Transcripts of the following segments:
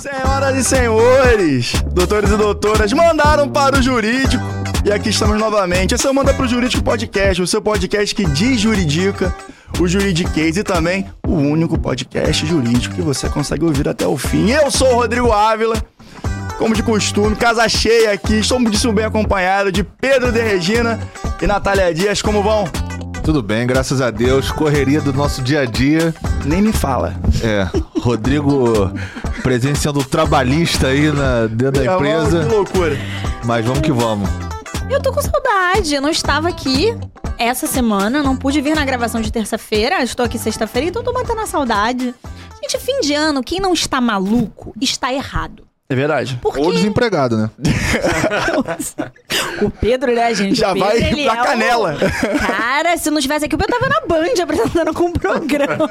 Senhoras e senhores, doutores e doutoras, mandaram para o jurídico. E aqui estamos novamente. Esse é o Manda pro Jurídico Podcast, o seu podcast que desjuridica o juridiquês e também o único podcast jurídico que você consegue ouvir até o fim. Eu sou o Rodrigo Ávila, como de costume, casa cheia aqui. Estou muitíssimo bem acompanhado de Pedro de Regina e Natália Dias. Como vão? Tudo bem, graças a Deus. Correria do nosso dia a dia. Nem me fala. É, Rodrigo presenciando o trabalhista aí na, dentro da empresa. Que loucura. Mas vamos que vamos. Eu tô com saudade. Eu não estava aqui essa semana, não pude vir na gravação de terça-feira. Estou aqui sexta-feira, então tô batendo a saudade. Gente, fim de ano, quem não está maluco está errado. É verdade. Porque Ou desempregado, né? o Pedro, né, gente? Já O Pedro, vai ele pra é o- canela. Cara, se não tivesse aqui, eu tava na Band apresentando com o programa.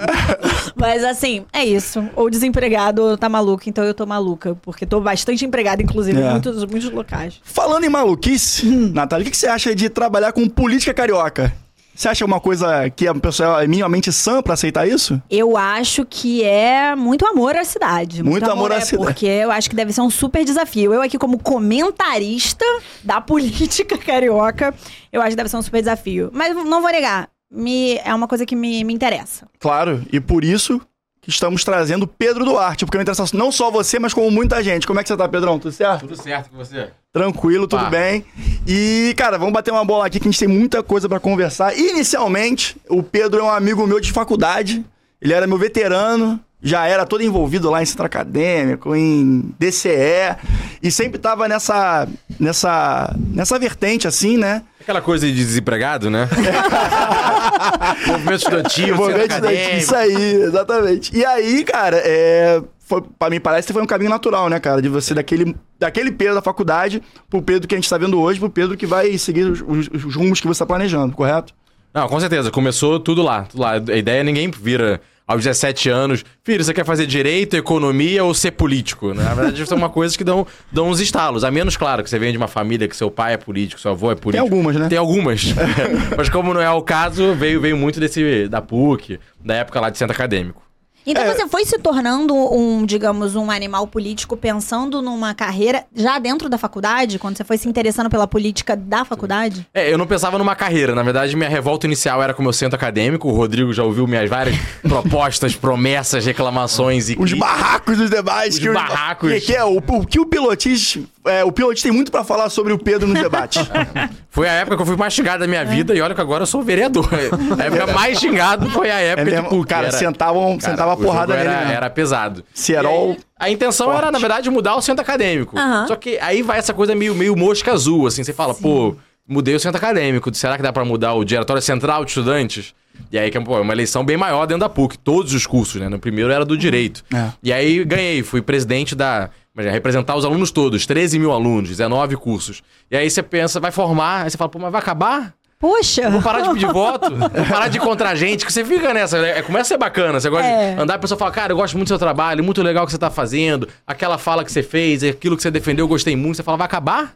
Mas assim, é isso. Ou desempregado ou tá maluco. Então eu tô maluca. Porque tô bastante empregada, inclusive, É. em muitos, muitos locais. Falando em maluquice, Natália, o que que você acha de trabalhar com política carioca? Você acha uma coisa que a pessoa é minimamente sã pra aceitar isso? Eu acho que é muito amor à cidade. Muito amor à é, cidade. Porque eu acho que deve ser um super desafio. Eu aqui como comentarista da política carioca, eu acho que deve ser um super desafio. Mas não vou negar, me, é uma coisa que me, me interessa. Claro, e por isso que estamos trazendo Pedro Duarte, porque me interessa não só você, mas como muita gente. Como é que você tá, Pedrão? Tudo certo? Tudo certo com você? Tranquilo, tudo Pá. bem. E, cara, vamos bater uma bola aqui que a gente tem muita coisa pra conversar. Inicialmente, o Pedro é um amigo meu de faculdade. Ele era meu veterano, já era todo envolvido lá em centro acadêmico, em DCE, e sempre tava nessa nessa nessa vertente assim, né? Aquela coisa de desempregado, né? Movimento estudantil, da- acadêmico. Isso aí, exatamente. E aí, cara, é, foi, pra mim parece que foi um caminho natural, né, cara? De você daquele, daquele Pedro da faculdade pro Pedro que a gente tá vendo hoje, pro Pedro que vai seguir os, os- os rumos que você tá planejando, correto? Não, com certeza. Começou tudo lá, tudo lá. A ideia é ninguém vira aos 17 anos. Filho, você quer fazer direito, economia ou ser político? Na verdade, são uma coisa que dão, dão uns estalos. A menos, claro, que você vem de uma família que seu pai é político, seu avô é político. algumas, né? Tem algumas. Mas como não é o caso, veio, veio muito desse da PUC, da época lá de centro acadêmico. Então É. você foi se tornando um, digamos, um animal político pensando numa carreira já dentro da faculdade? Quando você foi se interessando pela política da faculdade? É, eu não pensava numa carreira. Na verdade, minha revolta inicial era com o meu centro acadêmico. O Rodrigo já ouviu minhas várias propostas, promessas, reclamações e Os críticas. barracos dos debates. Os que barracos. Que, que é, o, o que o Pilotis... É, o Pilotis tem muito pra falar sobre o Pedro nos debates. Foi a época que eu fui mais xingado da minha vida e olha que agora eu sou vereador. A época mais xingado foi a é época mesmo, de PUC. cara, Era- sentavam, cara, sentava porrada nele era, mesmo. era pesado. Cerol A intenção era, forte. na verdade, mudar o centro acadêmico. Aham. Só que aí vai essa coisa meio, meio mosca azul, assim. Você fala, pô, mudei o centro acadêmico. Será que dá pra mudar o diretório central de estudantes? E aí, que pô, é uma eleição bem maior dentro da PUC. Todos os cursos, né? No primeiro era do direito. É. E aí ganhei, fui presidente da. Imagina, representar os alunos todos, 13 mil alunos, 19 cursos. E aí você pensa, vai formar, aí você fala, pô, mas vai acabar? Poxa! Vou parar de pedir voto, vou parar de encontrar gente, que você fica nessa, né? Começa a ser bacana, você gosta É. de andar, a pessoa fala, cara, eu gosto muito do seu trabalho, muito legal o que você tá fazendo, aquela fala que você fez, aquilo que você defendeu, eu gostei muito, você fala, vai acabar?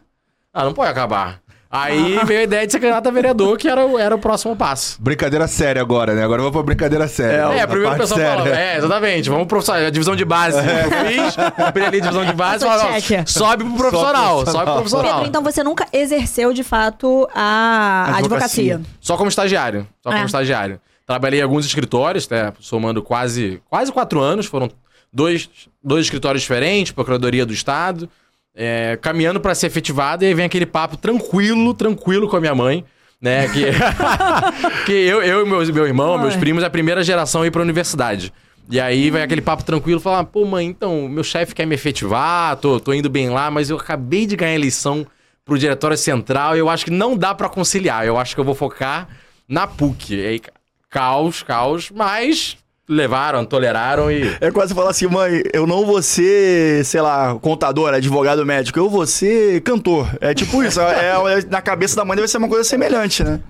Ah, não pode acabar. Aí veio a ideia de ser candidato a vereador, que era, o- era o próximo passo. Brincadeira séria agora, né? Agora vamos pra brincadeira séria. É, A primeiro o pessoal fala, é, exatamente, vamos pro profissional, a divisão de base. É. Eu fiz, cumpri ali a divisão de base, Passou fala, cheque. sobe pro profissional, sobe pro profissional. Pedro, então você nunca exerceu de fato a a Advocacia. advocacia. Só como estagiário. Só como É. estagiário. Trabalhei em alguns escritórios, né, somando quase, quase quatro anos. Foram dois, dois escritórios diferentes, Procuradoria do Estado. É, caminhando pra ser efetivado, e aí vem aquele papo tranquilo, tranquilo com a minha mãe. Né, que, que eu, eu e meus, meu irmão, meus Ai. primos, é a primeira geração a ir pra universidade. E aí vai aquele papo tranquilo, falar, pô, mãe, então, meu chefe quer me efetivar, tô, tô indo bem lá, mas eu acabei de ganhar eleição pro Diretório Central e eu acho que não dá pra conciliar. Eu acho que eu vou focar na PUC. E aí, caos, caos, mas levaram, toleraram e. É quase falar assim, mãe, eu não vou ser, sei lá, contador, advogado médico, eu vou ser cantor. É tipo isso, é, é- na cabeça da mãe deve ser uma coisa semelhante, né?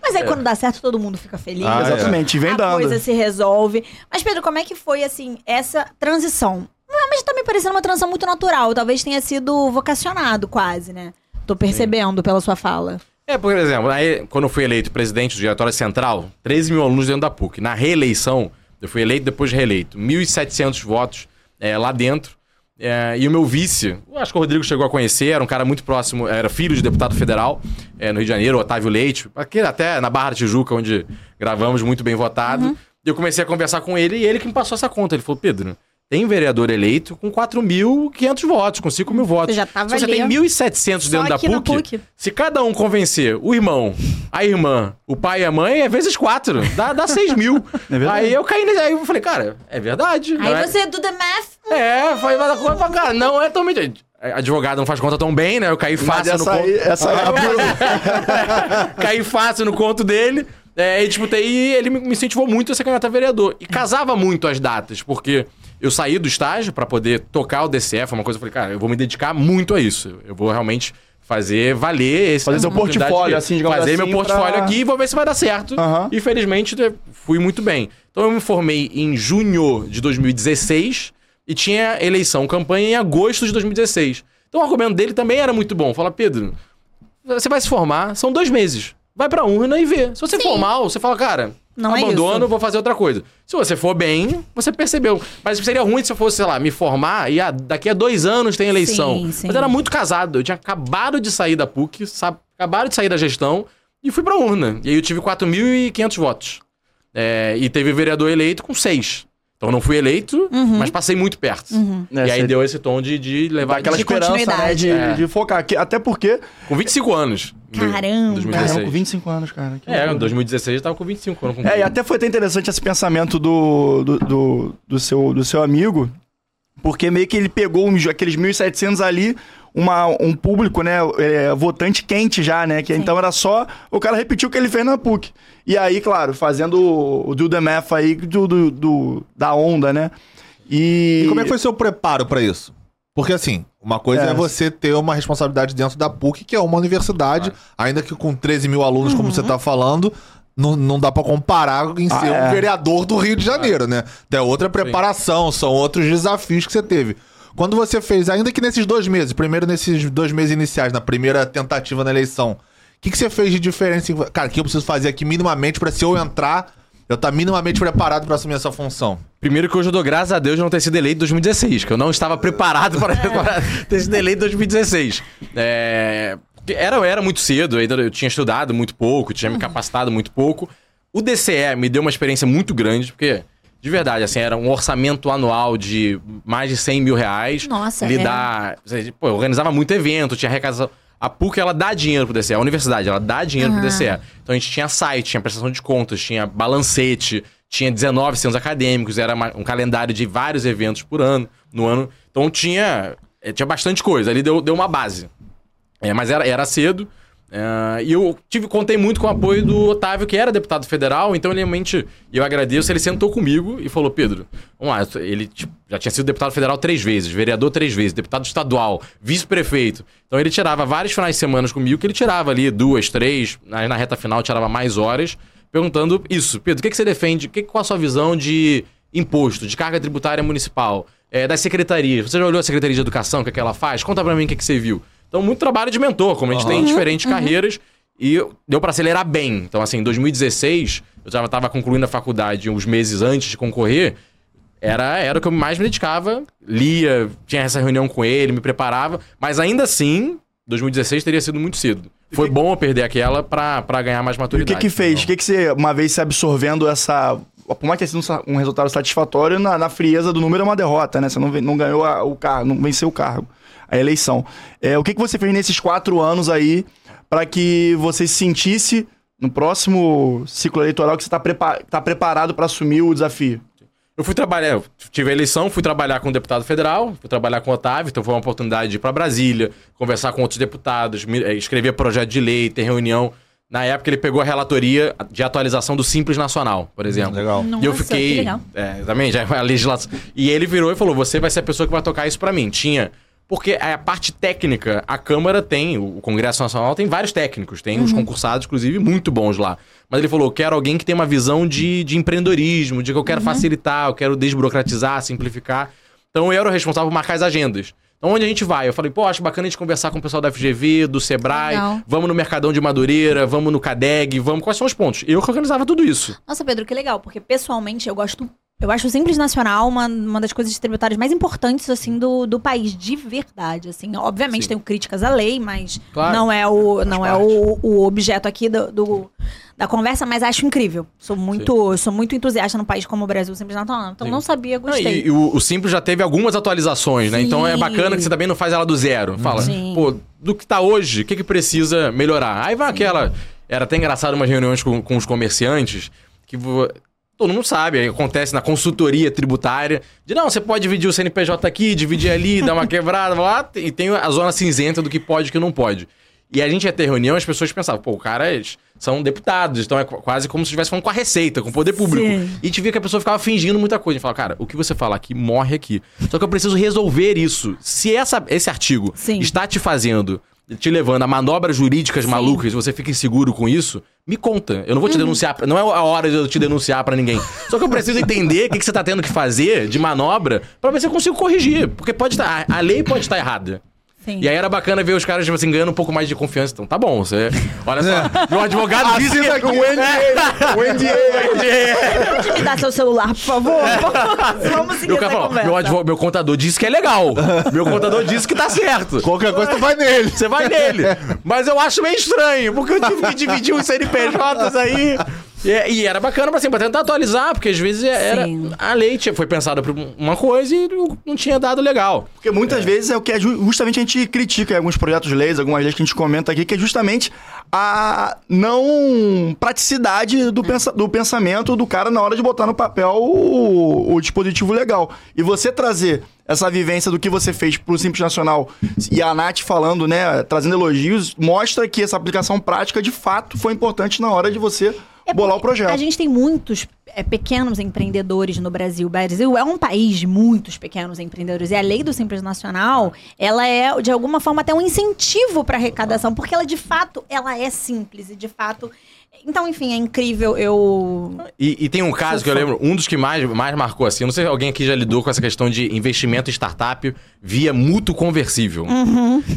Mas aí quando dá certo, todo mundo fica feliz. Ah, é. Exatamente, vem a dando. coisa se resolve. Mas, Pedro, como é que foi, assim, essa transição? Mas tá me parecendo uma transição muito natural. Talvez tenha sido vocacionado, quase, né? Tô percebendo pela sua fala. É, por exemplo, aí, quando eu fui eleito presidente do Diretório Central, 13 mil alunos dentro da PUC. Na reeleição, eu fui eleito depois de reeleito. 1.700 votos é, lá dentro. É, e o meu vice, acho que o Rodrigo chegou a conhecer, era um cara muito próximo, era filho de deputado federal é, no Rio de Janeiro, Otávio Leite, aqui até na Barra da Tijuca, onde gravamos, muito bem votado. E eu comecei a conversar com ele e ele que me passou essa conta. Ele falou, Pedro, tem vereador eleito com 4.500 votos, com 5 mil votos. já tava se você ali, tem ó. 1.700 Só dentro da PUC, PUC. se cada um convencer o irmão, a irmã, o pai e a mãe, é vezes 4. Dá, dá 6 mil. É aí eu caí nesse... Aí eu falei, cara, é verdade. não Aí é- você do the math. é, foi uma coisa pra cá. Não é tão. Advogado não faz conta tão bem, né? Eu caí Mas fácil no conto. aí, essa aí, caí fácil no conto dele. É, e disputei e ele me me incentivou muito a ser candidato a vereador. E casava muito as datas, porque eu saí do estágio pra poder tocar o DCE, foi uma coisa que eu falei, cara, eu vou me dedicar muito a isso. Eu vou realmente fazer valer esse Fazer seu portfólio, assim, digamos Fazer assim, meu portfólio pra- aqui e vou ver se vai dar certo. Aham. E felizmente fui muito bem. Então eu me formei em junho de 2016 e tinha eleição, campanha em agosto de 2016. Então o argumento dele também era muito bom. Fala, Pedro, você vai se formar, são dois meses. Vai pra urna e vê. Se você Sim. for mal, você fala, cara, Não é abandono, isso. vou fazer outra coisa. Se você for bem, você percebeu. Mas seria ruim se eu fosse, sei lá, me formar e ah, daqui a dois anos tem eleição. Sim, sim. Mas eu era muito casado. Eu tinha acabado de sair da PUC, sabe, acabado de sair da gestão e fui pra urna. E aí eu tive 4.500 votos. É, e teve vereador eleito com seis. Então eu não fui eleito, mas passei muito perto. É, E aí você deu esse tom de, de levar aquela De esperança, né? De, É. de focar. Que- Até porque. Com 25 anos. Caramba. Caramba, 2016. com 25 anos, cara. que É, em loucura. 2016 eu tava com 25 anos. É, e até foi até interessante esse pensamento do, do, do, do seu, do seu amigo, porque meio que ele pegou uns- aqueles 1.700 ali, uma, um público, né, é, votante quente já, né, que então era só o cara repetiu o que ele fez na PUC. E aí, claro, fazendo o, o do the math aí do, do, do- da onda, né. E, E como é que foi seu preparo pra isso? Porque assim, uma coisa É. é. você ter uma responsabilidade dentro da PUC, que é uma universidade, ainda que com 13 mil alunos, como você tá falando, não, não dá pra comparar em Ah, ser é. um vereador do Rio de Janeiro, né? É outra preparação, são outros desafios que você teve. Quando você fez, ainda que nesses dois meses, primeiro nesses dois meses iniciais, na primeira tentativa na eleição, o que, que você fez de diferença? Cara, o que eu preciso fazer aqui minimamente pra se eu entrar, eu estar minimamente preparado pra assumir essa função? Primeiro que hoje eu dou graças a Deus de não ter sido eleito em 2016, que eu não estava preparado para, para ter sido eleito em 2016. É, era, era muito cedo, ainda eu tinha estudado muito pouco, tinha me capacitado muito pouco. O DCE me deu uma experiência muito grande, porque, de verdade, assim, era um orçamento anual de mais de 100 mil reais. Nossa, é. Lidar... Pô, eu organizava muito evento, tinha arrecadação... A PUC, ela dá dinheiro pro DCE, a universidade, ela dá dinheiro pro DCE. Então a gente tinha site, tinha prestação de contas, tinha balancete, tinha 19 centros acadêmicos, era um calendário de vários eventos por ano, no ano. Então tinha, eh, tinha bastante coisa, ali deu, deu uma base. É, mas era, era cedo. é, e eu tive, contei muito com o apoio do Otávio, que era deputado federal, então ele realmente, eu agradeço, ele sentou comigo e falou: Pedro, vamos lá, ele tipo, já tinha sido deputado federal três vezes, vereador três vezes, deputado estadual, vice-prefeito. Então ele tirava vários finais de semana comigo, que ele tirava ali duas, três, aí na reta final tirava mais horas, perguntando isso: Pedro, o que, que você defende? Que, qual a sua visão de imposto, de carga tributária municipal, é, das secretarias? Você já olhou a Secretaria de Educação, o que, é que ela faz? Conta pra mim o que, que você viu. Então, muito trabalho de mentor, como a gente tem em diferentes carreiras. E deu pra acelerar bem. Então, assim, em 2016, eu já estava concluindo a faculdade uns meses antes de concorrer. Era, era o que eu mais me dedicava. Lia, tinha essa reunião com ele, me preparava. Mas ainda assim, 2016 teria sido muito cedo. Foi bom eu perder aquela pra, pra ganhar mais E o maturidade. que que fez? O que que você, uma vez se absorvendo essa... Por mais que tenha sido um resultado satisfatório, na, na frieza do número é uma derrota, né? Você não, não ganhou a- o cargo, não venceu o cargo, a eleição. É, o que que você fez nesses quatro anos aí para que você se sentisse no próximo ciclo eleitoral que você está tá preparado para assumir o desafio? Eu fui trabalhar, eu tive a eleição, fui trabalhar com o deputado federal, fui trabalhar com o Otávio, então foi uma oportunidade de ir pra Brasília, conversar com outros deputados, eh, escrever projeto de lei, ter reunião. Na época ele pegou a relatoria de atualização do Simples Nacional, por exemplo. Legal. e eu Nossa, fiquei. que legal. É, também, já a legislação. E ele virou e falou: você vai ser a pessoa que vai tocar isso pra mim. Tinha. Porque a parte técnica, a Câmara tem, o Congresso Nacional tem vários técnicos, tem os concursados, inclusive, muito bons lá. Mas ele falou: eu quero alguém que tenha uma visão de, de empreendedorismo, de que eu quero facilitar, eu quero desburocratizar, simplificar. Então eu era o responsável por marcar as agendas. Então onde a gente vai? Eu falei, pô, acho bacana a gente conversar com o pessoal da FGV, do Sebrae, Legal. vamos no Mercadão de Madureira, vamos no CADEG, vamos. Quais são os pontos? Eu que organizava tudo isso. Nossa, Pedro, que legal, porque pessoalmente eu gosto Eu acho o Simples Nacional uma, uma das coisas tributárias mais importantes, assim, do, do país, de verdade, assim. Obviamente Sim. tenho críticas à lei, mas Claro. não é o, não é o, o objeto aqui do, do- da conversa, mas acho incrível. Sou muito, sou muito entusiasta num país como o Brasil, Simples Nacional. Então Sim. não sabia, gostei. e, e o, o Simples já teve algumas atualizações, né? Então é bacana que você também não faz ela do zero. Fala, pô, do que tá hoje, o que, que precisa melhorar? Aí vai aquela. Era até engraçado umas reuniões com, com os comerciantes que todo mundo sabe, acontece na consultoria tributária. De não, você pode dividir o CNPJ aqui, dividir ali, dar uma quebrada lá, e tem a zona cinzenta do que pode e que não pode. E a gente ia ter reunião, as pessoas pensavam, pô, caras são deputados, então é qu- quase como se estivesse falando com a Receita, com o poder público. Sim. E te via que a pessoa ficava fingindo muita coisa. A gente falava, cara, o que você fala aqui morre aqui. Só que eu preciso resolver isso. Se essa, esse artigo Sim. está te fazendo, te levando a manobras jurídicas Sim. malucas, você fica inseguro com isso, me conta. Eu não vou te denunciar. pra- Não é a hora de eu te denunciar pra ninguém. Só que eu preciso entender o que, que você tá tendo que fazer de manobra pra ver se eu consigo corrigir. Porque pode estar. a a lei pode estar errada. Sim. E aí era bacana ver os caras, tipo assim, ganhando um pouco mais de confiança. Então, tá bom, você. Olha só. Meu advogado disse que. Aqui o NDA. O NDA. Pode me dar seu celular, por favor? Vamos seguir Meu, essa falou, conversa. meu, advo- meu contador disse que é legal. meu contador disse que tá certo. Qualquer coisa tu vai nele. Você vai nele. Mas eu acho meio estranho, porque eu tive que dividir os CNPJs aí. E, e era bacana pra, assim, pra tentar atualizar, porque às vezes era. Sim. A lei tinha- foi pensada pra uma coisa e não- tinha dado legal. Porque muitas vezes é o que é ju- justamente a gente critica em alguns projetos de leis, algumas leis que a gente comenta aqui, que é justamente a não praticidade do, pensa- do pensamento do cara na hora de botar no papel o, o dispositivo legal. E você trazer essa vivência do que você fez pro Simples Nacional e a Nath falando, né, trazendo elogios, mostra que essa aplicação prática de fato foi importante na hora de você É bolar o projeto. A gente tem muitos é, pequenos empreendedores no Brasil. O Brasil é um país de muitos pequenos empreendedores. E a lei do Simples Nacional, ela é, de alguma forma, até um incentivo para arrecadação, porque ela, de fato, ela é simples. E, de fato... Então, enfim, é incrível. Eu... E, e tem um caso que eu lembro, um dos que mais, mais marcou assim. eu Não sei se alguém aqui já lidou com essa questão de investimento em startup via mútuo conversível.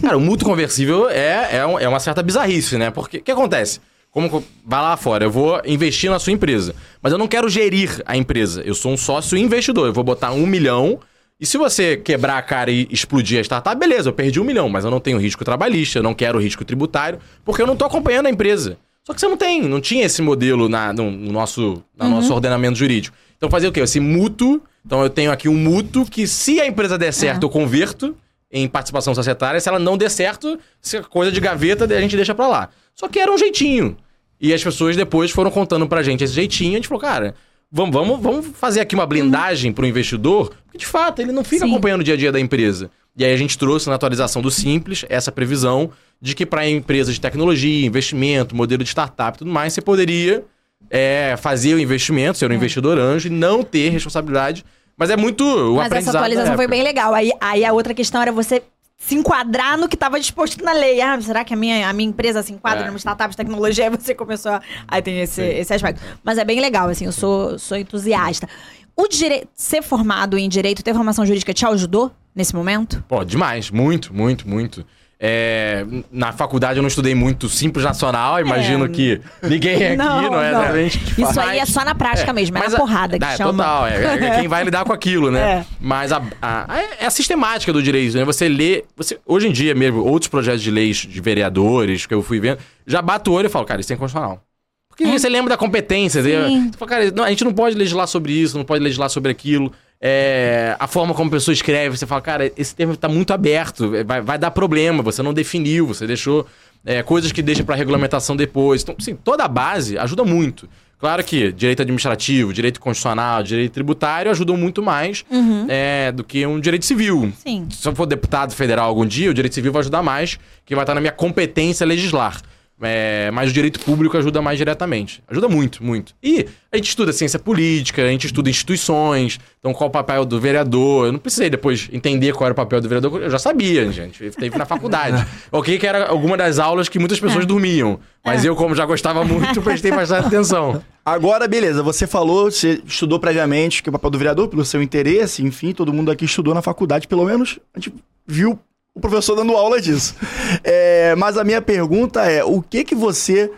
Cara, o mútuo conversível é, é, um- é uma certa bizarrice, né? Porque o que acontece? Como co- vai lá fora, eu vou investir na sua empresa, mas eu não quero gerir a empresa. Eu sou um sócio investidor. Eu vou botar um milhão. E se você quebrar a cara e explodir a startup, beleza, eu perdi um milhão, mas eu não tenho risco trabalhista, eu não quero risco tributário, porque eu não tô acompanhando a empresa. Só que você não tem, não tinha esse modelo na, no, no nosso, no nosso ordenamento jurídico. Então fazer o quê? Esse mútuo. Então eu tenho aqui um mútuo que, se a empresa der certo, eu converto em participação societária. Se ela não der certo, se é coisa de gaveta, a gente deixa pra lá. Só que era um jeitinho. E as pessoas depois foram contando pra gente esse jeitinho. A gente falou, cara, vamos, vamos, vamos fazer aqui uma blindagem pro investidor, porque de fato ele não fica Sim. acompanhando o dia a dia da empresa. E aí a gente trouxe na atualização do Simples essa previsão de que para empresas de tecnologia, investimento, modelo de startup e tudo mais, você poderia é, fazer o investimento, ser um investidor anjo e não ter responsabilidade. Mas é muito o Mas essa atualização foi bem legal. Aí, aí a outra questão era você se enquadrar no que estava disposto na lei. Ah, será que a minha, a minha empresa se enquadra É. numa startup de tecnologia? Aí você começou a... Aí tem esse, esse aspecto. Mas é bem legal, assim, eu sou, sou entusiasta. O dire... Ser formado em Direito, ter formação jurídica, te ajudou nesse momento? Pô, demais. Muito, muito, muito. É, na faculdade eu não estudei muito Simples Nacional, imagino que ninguém aqui não, Não, é não. exatamente. Isso aí é só na prática mesmo, é mas na a- porrada que é, chama. Total, é, é quem vai lidar com aquilo, né? É. Mas a, a, é a sistemática do direito, né? Você lê, você, hoje em dia mesmo, outros projetos de leis de vereadores que eu fui vendo, já bato o olho e falo, cara, isso é inconstitucional. Porque você lembra da competência. Você, Sim. você fala, cara, não, a gente não pode legislar sobre isso, não pode legislar sobre aquilo. É, a forma como a pessoa escreve, você fala, cara, esse termo tá muito aberto, vai, vai dar problema, você não definiu, você deixou é, coisas que deixa para regulamentação depois. Então, sim, toda a base ajuda muito. Claro que direito administrativo, direito constitucional, direito tributário ajudam muito mais é, do que um direito civil. Sim. Se eu for deputado federal algum dia, o direito civil vai ajudar mais, que vai estar na minha competência legislar. É, mas o direito público ajuda mais diretamente. Ajuda muito, muito. E a gente estuda ciência política, a gente estuda instituições, então qual o papel do vereador. Eu não precisei depois entender qual era o papel do vereador, eu já sabia, gente. Teve na faculdade. ok, que era alguma das aulas que muitas pessoas dormiam. Mas eu, como já gostava muito, prestei bastante atenção. Agora, beleza, você falou, você estudou previamente que é o papel do vereador, pelo seu interesse, enfim, todo mundo aqui estudou na faculdade, pelo menos a gente viu o professor dando aula disso. É, mas a minha pergunta é, o que que você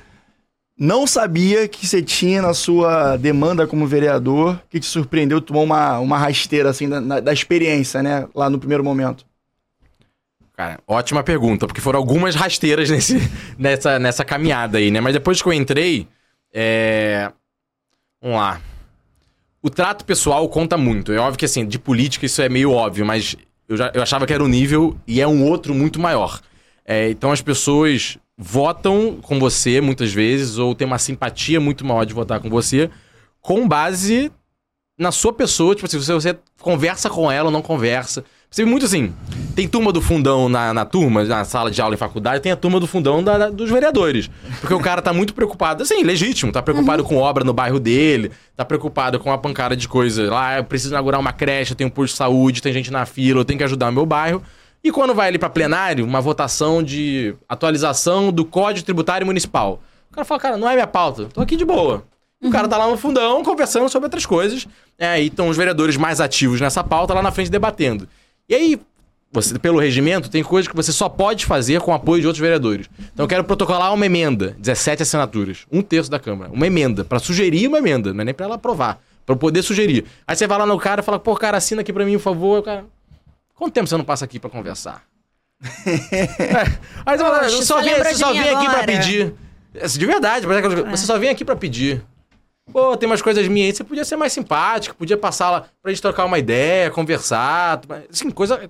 não sabia que você tinha na sua demanda como vereador que te surpreendeu, tomou uma, uma rasteira assim da, da experiência, né? Lá no primeiro momento. Cara, ótima pergunta, porque foram algumas rasteiras nesse, nessa, nessa caminhada aí, né? Mas depois que eu entrei, é... Vamos lá. O trato pessoal conta muito. É óbvio que, assim, de política isso é meio óbvio, mas eu, já, eu achava que era um nível e é um outro muito maior. É, então as pessoas votam com você muitas vezes, ou tem uma simpatia muito maior de votar com você, com base na sua pessoa. Tipo assim, se você conversa com ela ou não conversa. Você vê muito assim, tem turma do fundão na, na turma, na sala de aula em faculdade, tem a turma do fundão da- da- dos vereadores. Porque o cara tá muito preocupado, assim, legítimo, tá preocupado com obra no bairro dele, tá preocupado com uma pancada de coisa. Lá, eu preciso inaugurar uma creche, eu tenho um posto de saúde, tem gente na fila, eu tenho que ajudar o meu bairro. E quando vai ali pra plenário, uma votação de atualização do Código Tributário Municipal. O cara fala, cara, não é minha pauta, tô aqui de boa. O cara tá lá no fundão conversando sobre outras coisas. É, aí estão os vereadores mais ativos nessa pauta lá na frente debatendo. E aí, você, pelo regimento, tem coisas que você só pode fazer com o apoio de outros vereadores. Então eu quero protocolar uma emenda, 17 assinaturas, um terço da Câmara. Uma emenda, pra sugerir uma emenda, não é nem pra ela aprovar, pra eu poder sugerir. Aí você vai lá no cara e fala, pô, cara, assina aqui pra mim, por favor. Cara, quanto tempo você não passa aqui pra conversar? É. Aí você fala, só você só vim aqui pra agora. pedir. De verdade, você só vem aqui pra pedir. Pô, tem umas coisas minhas aí, você podia ser mais simpático, podia passar lá pra gente trocar uma ideia, conversar, assim, coisa...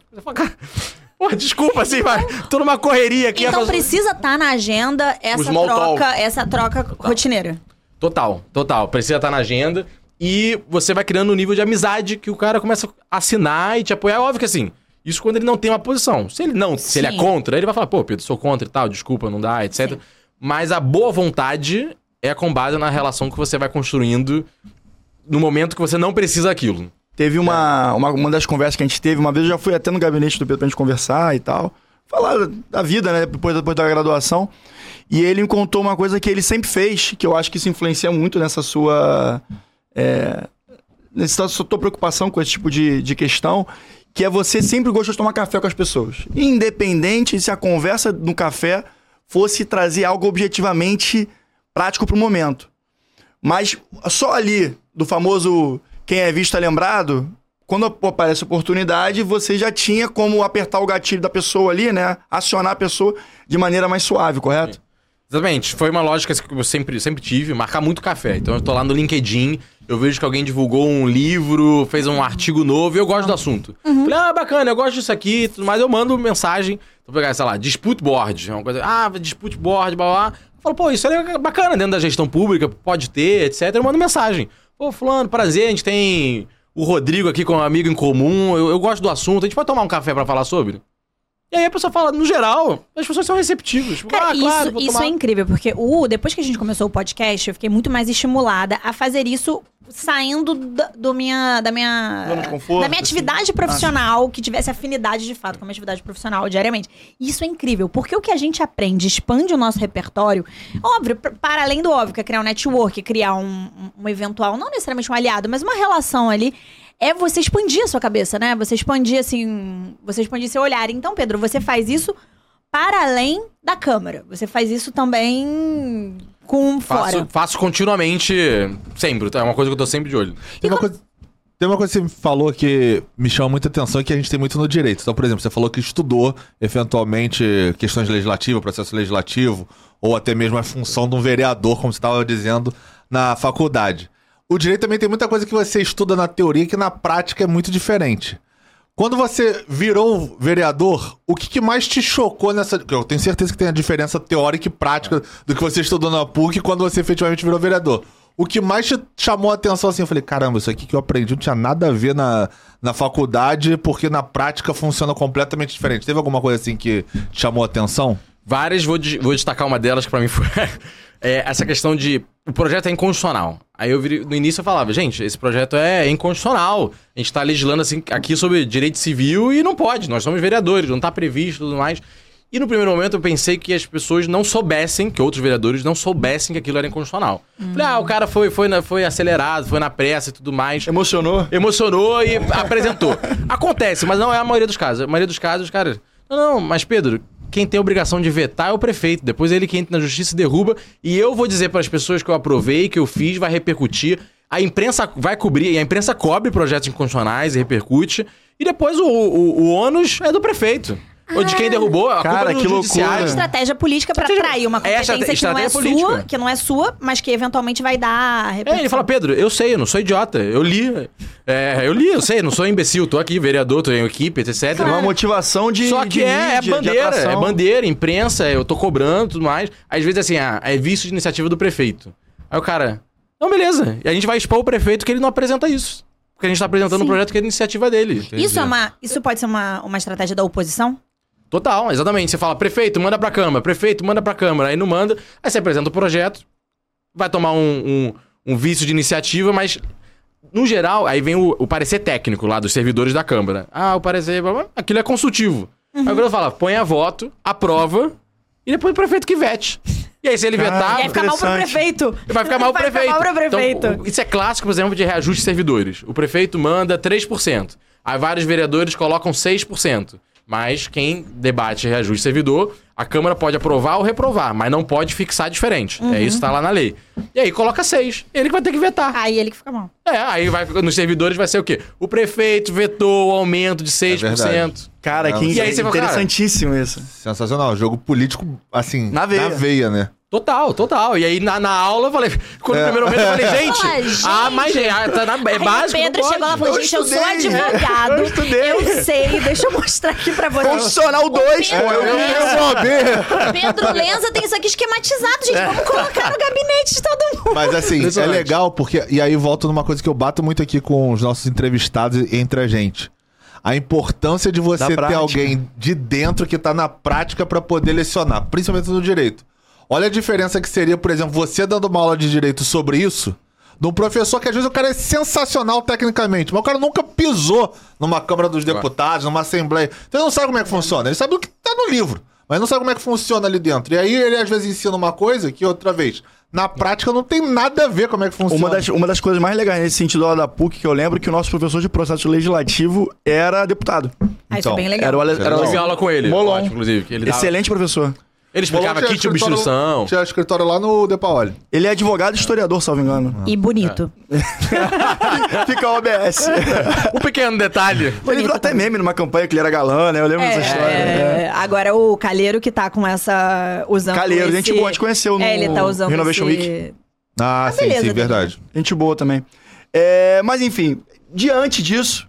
Pô, desculpa, assim, mas tô numa correria aqui. Então precisa estar na agenda essa troca, talk. essa troca rotineira. Total, total. Precisa estar na agenda. E você vai criando um nível de amizade que o cara começa a assinar e te apoiar. Óbvio que assim, isso quando ele não tem uma posição. Se ele não, se ele é Sim. contra, ele vai falar, pô, Pedro, sou contra e tal, desculpa, não dá, etc. Sim. Mas a boa vontade é com base na relação que você vai construindo no momento que você não precisa daquilo. Teve uma, uma, uma das conversas que a gente teve, uma vez eu já fui até no gabinete do Pedro pra gente conversar e tal. Falar da vida, né? Depois, depois da graduação. E ele me contou uma coisa que ele sempre fez, que eu acho que isso influencia muito nessa sua. É, nessa sua preocupação com esse tipo de, de questão, que é você sempre gostou de tomar café com as pessoas. Independente se a conversa no café fosse trazer algo objetivamente prático pro momento. Mas só ali, do famoso quem é visto é lembrado, quando aparece oportunidade, você já tinha como apertar o gatilho da pessoa ali, né? Acionar a pessoa de maneira mais suave, correto? Exatamente. Foi uma lógica que eu sempre, sempre tive, marcar muito café. Então eu tô lá no LinkedIn, eu vejo que alguém divulgou um livro, fez um artigo novo e eu gosto do assunto. Falei, ah, bacana, eu gosto disso aqui, e tudo mais. Eu mando mensagem, vou pegar, sei lá, dispute board, uma coisa, ah, dispute board, blá blá. Falo, pô, isso é bacana dentro da gestão pública, pode ter, etc. Eu mando mensagem. Pô, fulano, prazer, a gente tem o Rodrigo aqui com um amigo em comum, eu, eu gosto do assunto, a gente pode tomar um café pra falar sobre? E aí a pessoa fala, no geral, as pessoas são receptivas. Tipo, Cara, ah, claro, isso, vou isso tomar. é incrível, porque o, depois que a gente começou o podcast, eu fiquei muito mais estimulada a fazer isso saindo da, do minha, da minha. Conforto, da minha assim. atividade profissional, que tivesse afinidade de fato com a minha atividade profissional diariamente. Isso é incrível, porque o que a gente aprende expande o nosso repertório. Óbvio, para além do óbvio, que é criar um network, criar um, um- um eventual, não necessariamente um aliado, mas uma relação ali. É você expandir a sua cabeça, né? Você expandir, assim. Você expandir seu olhar. Então, Pedro, você faz isso para além da câmera. Você faz isso também com Faço, fora. faço continuamente, sempre. É uma coisa que eu tô sempre de olho. Tem uma, coisa, tem uma coisa que você me falou que me chama muita atenção que a gente tem muito no direito. Então, por exemplo, você falou que estudou, eventualmente, questões legislativas, processo legislativo, ou até mesmo a função de um vereador, como você estava dizendo, na faculdade. O direito também tem muita coisa que você estuda na teoria que na prática é muito diferente. Quando você virou vereador, o que, que mais te chocou nessa. Eu tenho certeza que tem a diferença teórica e prática do que você estudou na PUC quando você efetivamente virou vereador. O que mais te chamou a atenção assim? Eu falei, caramba, isso aqui que eu aprendi não tinha nada a ver na, na faculdade, porque na prática funciona completamente diferente. Teve alguma coisa assim que te chamou a atenção? Várias, vou, de- vou destacar uma delas que pra mim foi é, essa questão de. O projeto é inconstitucional. Aí eu viri- no início eu falava, gente, esse projeto é inconstitucional. A gente tá legislando assim, aqui sobre direito civil e não pode. Nós somos vereadores, não tá previsto e tudo mais. E no primeiro momento eu pensei que as pessoas não soubessem, que outros vereadores não soubessem que aquilo era inconstitucional. Falei, ah, o cara foi, foi, na- foi acelerado, foi na pressa e tudo mais. Emocionou? emocionou e apresentou. Acontece, mas não é a maioria dos casos. A maioria dos casos, cara. Não, não, mas Pedro, quem tem a obrigação de vetar é o prefeito. Depois ele que entra na justiça e derruba. E eu vou dizer para as pessoas que eu aprovei, que eu fiz, vai repercutir. A imprensa vai cobrir, e a imprensa cobre projetos inconstitucionais e repercute. E depois o, o, o ônus é do prefeito. Ou de quem derrubou, a Cara, culpa é do que judiciário. loucura. Estratégia política pra Estratégia- atrair uma É, competência que não é estratégia sua, política. que não é sua, mas que eventualmente vai dar É, repercussão. ele fala, Pedro, eu sei, eu não sou idiota. Eu li. É, eu li, eu sei, não sou imbecil. Tô aqui, vereador, tô em equipe, etc. Uma motivação de. Só que de é, é mídia, de bandeira, é atração. bandeira, imprensa, eu tô cobrando tudo mais. Às vezes assim, ah, é vício de iniciativa do prefeito. Aí o cara, não, beleza. E a gente vai expor o prefeito que ele não apresenta isso. Porque a gente tá apresentando um projeto que é iniciativa dele. Isso, é uma, isso pode ser uma, uma estratégia da oposição? Total, exatamente. Você fala, prefeito, manda pra Câmara, prefeito, manda pra Câmara. Aí não manda, aí você apresenta o projeto, vai tomar um, um, um vício de iniciativa, mas no geral, aí vem o, o parecer técnico lá dos servidores da Câmara. Ah, o parecer, aquilo é consultivo. Aí o governo fala, põe a voto, aprova, e depois o prefeito que vete. E aí, se ele vetar, e aí fica mal pro prefeito. vai ficar mal o Vai prefeito. ficar mal pro prefeito. Então, isso é clássico, por exemplo, de reajuste de servidores. O prefeito manda 3%. Aí vários vereadores colocam 6%. Mas quem debate reajuste servidor, a Câmara pode aprovar ou reprovar, mas não pode fixar diferente. É isso que tá lá na lei. E aí coloca 6. Ele que vai ter que vetar. Aí ele que fica mal. É, aí vai, nos servidores vai ser o quê? O prefeito vetou o aumento de 6%. verdade. Cara, Não. que E aí você fala, cara, interessantíssimo isso. Sensacional. Jogo político, assim, Na veia. né? Total, total. E aí na, na aula eu falei, quando no primeiro momento eu falei, gente, Ah, gente. ah, mas ah, tá na, é Aí básico. o Pedro chegou lá e falou: Eu gente, eu sou estudei. advogado. Eu estudei. Eu sei, deixa eu mostrar aqui pra você. Constitucional 2, pô. Eu, Lenza- Eu. Pedro Lenza tem isso aqui esquematizado, gente. Vamos colocar no gabinete de todo mundo. Mas assim, é legal porque. E aí volto numa coisa que eu bato muito aqui com os nossos entrevistados e entre a gente. A importância de você ter alguém de dentro que tá na prática pra poder lecionar, principalmente no direito. Olha a diferença que seria, por exemplo, você dando uma aula de direito sobre isso, de um professor que às vezes o cara é sensacional tecnicamente, mas o cara nunca pisou numa Câmara dos Deputados, numa Assembleia. Então ele não sabe como é que funciona. Ele sabe o que tá no livro, mas não sabe como é que funciona ali dentro. E aí ele às vezes ensina uma coisa que outra vez, na prática, não tem nada a ver como é que funciona. Uma das, uma das coisas mais legais nesse sentido lá da PUC que eu lembro é que o nosso professor de processo legislativo era deputado. Ah, isso é Então, bem legal. Era o Ale... É era tive aula com ele, Molon. ótimo, inclusive. que Ele, dava- Excelente professor. Ele explicava kit de obstrução. Tinha escritório lá no De Paoli. Ele é advogado e historiador, salvo engano. E bonito. Fica o OBS. Um pequeno detalhe. ele virou até meme numa campanha que ele era galã, né? Eu lembro dessa história. né? É, agora o Calheiro que tá com essa. usando. Calheiro, gente esse- boa, a gente conheceu no É, ele tá usando. Renovation esse... Week. Ah, sim, beleza, sim, tem- verdade. Gente boa também. É, mas enfim, diante disso,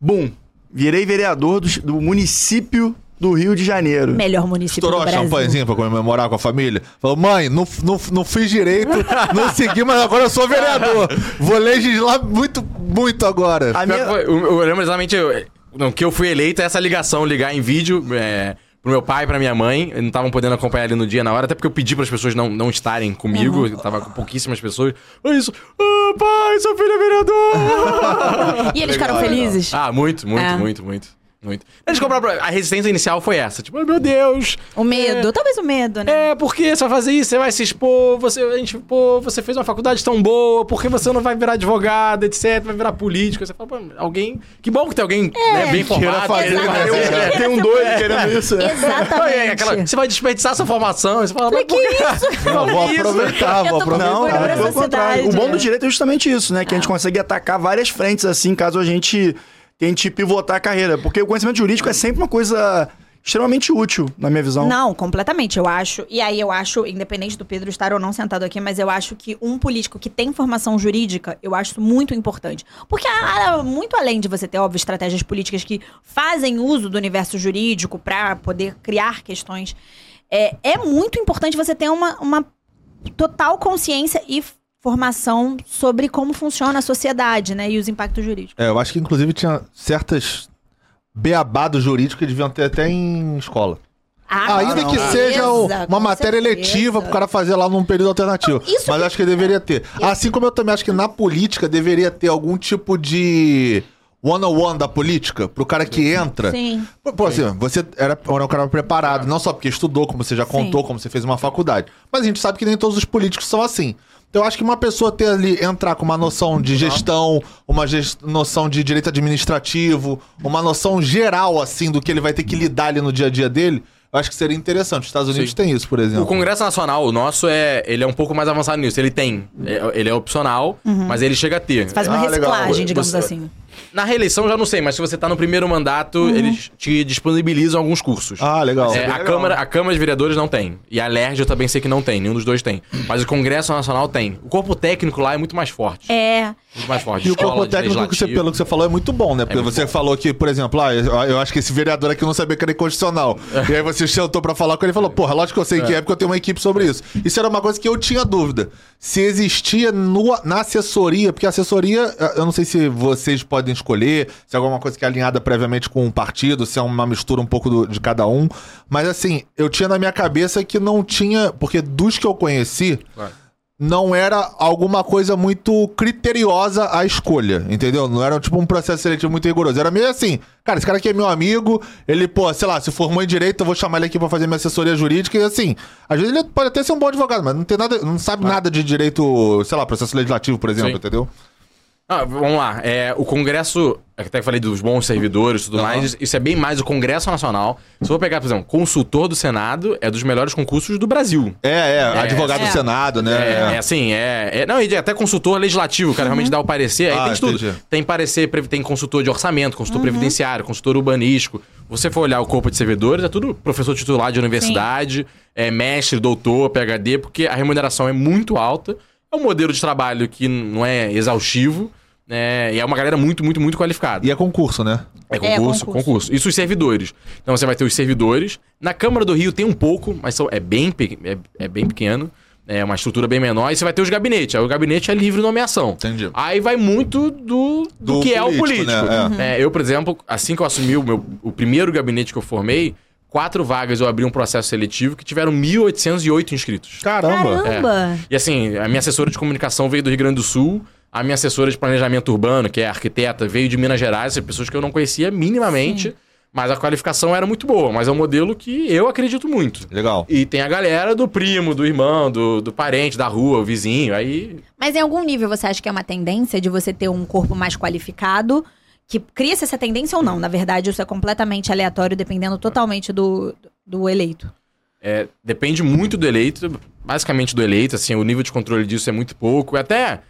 bum, virei vereador do, do município do Rio de Janeiro. Melhor município Estourou do a Brasil. champanhezinha pra comemorar com a família. Falou, mãe, não, não, não fiz direito, não segui, mas agora eu sou vereador. Vou legislar muito, muito agora. A minha- Foi- Eu, eu lembro exatamente eu- não, que eu fui eleito, essa ligação, ligar em vídeo é, pro meu pai e pra minha mãe. Não estavam podendo acompanhar ali no dia, na hora, até porque eu pedi para as pessoas não, não estarem comigo. Eu tava com pouquíssimas pessoas. Olha isso. Ah, pai, seu filho é vereador! E eles ficaram felizes? ah, muito, muito, É. muito, muito. Muito. Eles compraram. A resistência inicial foi essa. Tipo, "Ai, meu Deus. O medo, talvez o medo, né? É, por que você vai fazer isso? Você vai se expor, você, a gente, pô, você fez uma faculdade tão boa, por que você não vai virar advogado, etc, vai virar político? Você fala, pô, alguém... Que bom que tem alguém né, bem formado. fazer, exatamente. mas eu- É. Tem um doido querendo isso. né? Exatamente. É, aquela- você vai desperdiçar sua formação, você fala, mas Que isso? Não, vou aproveitar, vou aproveitar. Não, essa pelo contrário. O bom é. do direito é justamente isso, né? Que a gente consegue atacar várias frentes, assim, caso a gente tente pivotar a carreira. Porque o conhecimento jurídico é sempre uma coisa extremamente útil, na minha visão. Não, completamente, eu acho. E aí eu acho, independente do Pedro estar ou não sentado aqui, mas eu acho que um político que tem formação jurídica, eu acho muito importante. Porque ah, muito além de você ter, óbvio, estratégias políticas que fazem uso do universo jurídico para poder criar questões, é, é muito importante você ter uma, uma total consciência e formação sobre como funciona a sociedade, né? E os impactos jurídicos. É, eu acho que inclusive tinha certas beabá do jurídico que deviam ter até em escola. Ah, Ainda com que certeza, seja uma matéria certeza. letiva pro cara fazer lá num período alternativo. Não, isso Mas que- acho que deveria ter. Assim como eu também acho que na política deveria ter algum tipo de one-on-one da política pro cara que entra. Sim. Pô, Pô, assim, você era, era um cara preparado, não só porque estudou, como você já contou, Sim. como você fez uma faculdade. Mas a gente sabe que nem todos os políticos são assim. Então eu acho que uma pessoa ter ali, entrar com uma noção de gestão, uma ges- noção de direito administrativo, uma noção geral, assim, do que ele vai ter que lidar ali no dia a dia dele, Eu acho que seria interessante. Os Estados Unidos Sim. tem isso, por exemplo. O Congresso Nacional, o nosso, é, ele é um pouco mais avançado nisso. Ele tem. é- ele é opcional, mas ele chega a ter. Faz uma Ah, legal. reciclagem, digamos Você- assim. Na reeleição já não sei, mas se você tá no primeiro mandato, eles te disponibilizam alguns cursos. Ah, legal. É, a, Câmara, a Câmara de Vereadores não tem. E a LERJ eu também sei que não tem. Nenhum dos dois tem. Mas o Congresso Nacional tem. O corpo técnico lá é muito mais forte. É. Muito mais forte. E o corpo técnico que você, pelo que você falou é muito bom, né? Porque muito você bom. falou que, por exemplo, ah, eu, eu acho que esse vereador aqui não sabia que era inconstitucional. e aí você sentou pra falar com ele e falou, porra, lógico que eu sei que é, porque eu tenho uma equipe sobre isso. Isso era uma coisa que eu tinha dúvida. Se existia no- na assessoria, porque a assessoria, eh, eu não sei se vocês podem escolher, se é alguma coisa que é alinhada previamente com um partido, se é uma mistura um pouco do- de cada um. Mas assim, eu tinha na minha cabeça que não tinha, porque dos que eu conheci, Claro. Não era alguma coisa muito criteriosa a escolha, entendeu? Não era tipo um processo seletivo muito rigoroso. Era meio assim, cara, esse cara aqui é meu amigo, ele, pô, sei lá, se formou em direito, eu vou chamar ele aqui pra fazer minha assessoria jurídica e assim, às vezes ele pode até ser um bom advogado, mas não tem nada, não sabe nada de direito, sei lá, processo legislativo, por exemplo, Sim. entendeu? Ah, vamos lá. É, o Congresso, até que falei dos bons servidores e tudo Aham. mais, isso é bem mais o Congresso Nacional. Se eu for pegar, por exemplo, consultor do Senado, é dos melhores concursos do Brasil. É, é, advogado é. do Senado, né? É, é assim, é, é- Não, e até consultor legislativo, cara realmente dá o parecer. Aí Ah, tem de tudo. entendi. Tem parecer, tem consultor de orçamento, consultor previdenciário, consultor urbanístico. Você for olhar o corpo de servidores, é tudo professor titular de universidade, é mestre, doutor, PhD, porque a remuneração é muito alta. É um modelo de trabalho que não é exaustivo, né? E é uma galera muito, muito, muito qualificada. E é concurso, né? É É, concurso, concurso. concurso. Isso os servidores. Então você vai ter os servidores. Na Câmara do Rio tem um pouco, mas são- é, bem, é, é bem pequeno. É uma estrutura bem menor. E você vai ter os gabinetes. Aí o gabinete é livre nomeação. Entendi. Aí vai muito do, do, Do que é o político, político. né? É, eu, por exemplo, assim que eu assumi o, meu, o primeiro gabinete que eu formei, quatro vagas eu abri um processo seletivo que tiveram 1.808 inscritos. Caramba. Caramba! E assim, a minha assessora de comunicação veio do Rio Grande do Sul, a minha assessora de planejamento urbano, que é arquiteta, veio de Minas Gerais, pessoas que eu não conhecia minimamente, mas a qualificação era muito boa, mas é um modelo que eu acredito muito. Legal. E tem a galera do primo, do irmão, do, do parente, da rua, o vizinho, aí... Mas em algum nível você acha que é uma tendência de você ter um corpo mais qualificado? Que cria-se essa tendência ou não? Na verdade, isso é completamente aleatório, dependendo totalmente do, do eleito. É, depende muito do eleito, basicamente do eleito, assim, o nível de controle disso é muito pouco. Até.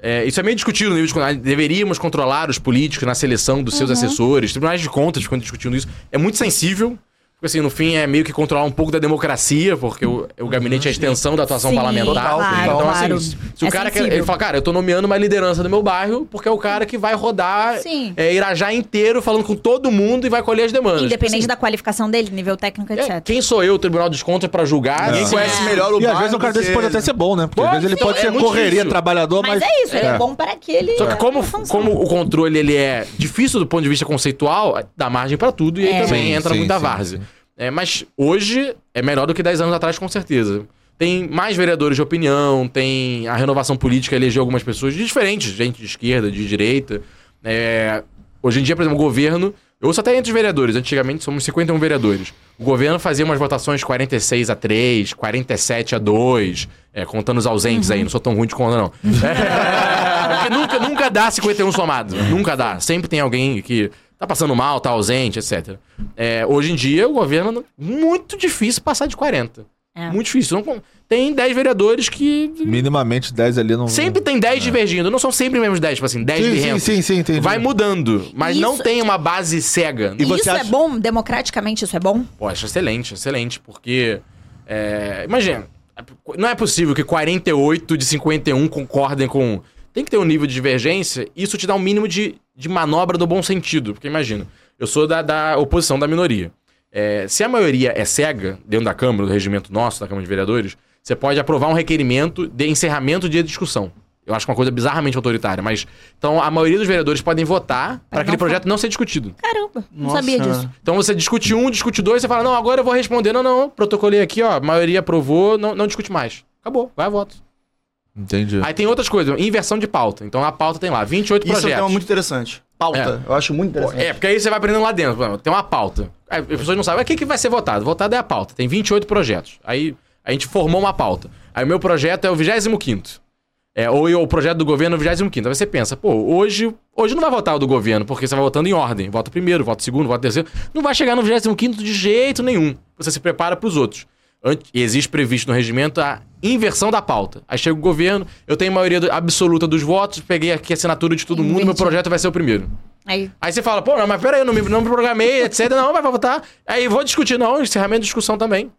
é, isso é meio discutido no nível de controle. Deveríamos controlar os políticos na seleção dos seus assessores. Tribunais de contas ficam discutindo isso. É muito sensível. Porque, assim, no fim, é meio que controlar um pouco da democracia, porque o, o gabinete é a extensão da atuação Sim, parlamentar. claro, então, claro. assim, se o É cara quer. Ele fala, cara, eu tô nomeando uma liderança do meu bairro, porque é o cara que vai rodar é, Irajá inteiro, falando com todo mundo e vai colher as demandas. Independente Assim, da qualificação dele, nível técnico, etc. é, quem sou eu, Tribunal de Contas, pra julgar? Assim, conhece É. melhor o E às bairro vezes o cara desse pode até ser bom, né? Porque às vezes ele pode é ser correria, difícil. trabalhador, mas. Mas é isso, ele é bom para aquele. Só que como, como o controle ele é difícil do ponto de vista conceitual, dá margem pra tudo e aí É. também Sim, entra sim, muita várzea. É, mas hoje é melhor do que 10 anos atrás, com certeza. Tem mais vereadores de opinião, tem a renovação política elegeu algumas pessoas diferentes, gente de esquerda, de direita. É, hoje em dia, por exemplo, o governo. Eu ouço até entre os vereadores, antigamente somos 51 vereadores. O governo fazia umas votações 46 a 3, 47 a 2, é, contando os ausentes aí, não sou tão ruim de conta, não. É, porque nunca, nunca dá 51 somado. Nunca dá. Sempre tem alguém que tá passando mal, tá ausente, etc. É, hoje em dia, o governo. Muito difícil passar de 40. É. Muito difícil. Não, tem 10 vereadores que. Minimamente 10 ali não. Sempre tem 10 divergindo. Não são sempre os mesmos 10, tipo assim, 10 Sim, sim, sim, sim, entendi. Vai mudando, mas não Isso- tem uma base cega. E você isso é acha- bom? Democraticamente isso é bom? Pô, acho excelente, excelente, porque. É, imagina, não é possível que 48 de 51 concordem com. Tem que ter um nível de divergência, isso te dá um mínimo de, de manobra do bom sentido. Porque imagina, eu sou da, da oposição da minoria. É, se a maioria é cega, dentro da Câmara, do regimento nosso, da Câmara de Vereadores, você pode aprovar um requerimento de encerramento de discussão. Eu acho uma coisa bizarramente autoritária, mas. Então, a maioria dos vereadores podem votar para aquele projeto não ser discutido. Caramba, não Nossa. sabia disso. Então você discute um, discute dois, você fala, não, agora eu vou responder. Não, não, protocolei aqui, ó, a maioria aprovou, não, não discute mais. Acabou, vai a voto. Entendi. Aí tem outras coisas, inversão de pauta. Então a pauta tem lá, 28 Isso é um projetos. tema muito interessante. Pauta. Eu acho muito interessante. É, porque aí você vai aprendendo lá dentro. Tem uma pauta. Aí as pessoas não sabem, "Ah, o que, que vai ser votado? Votado é a pauta. Tem 28 projetos. Aí a gente formou uma pauta. Aí o meu projeto é o 25 É, ou o projeto do governo 25 Aí você pensa, pô, hoje, hoje não vai votar o do governo, porque você vai votando em ordem. Vota primeiro, vota segundo, vota terceiro. Não vai chegar no 25 de jeito nenhum. Você se prepara para os outros. Existe previsto no regimento a inversão da pauta. Aí chega o governo, eu tenho maioria absoluta dos votos, peguei aqui a assinatura de todo mundo, meu projeto vai ser o primeiro. Aí, Aí você fala, pô, mas peraí, eu não me, não me programei, etc. Não, vai votar. Aí vou discutir, não, encerramento de discussão também.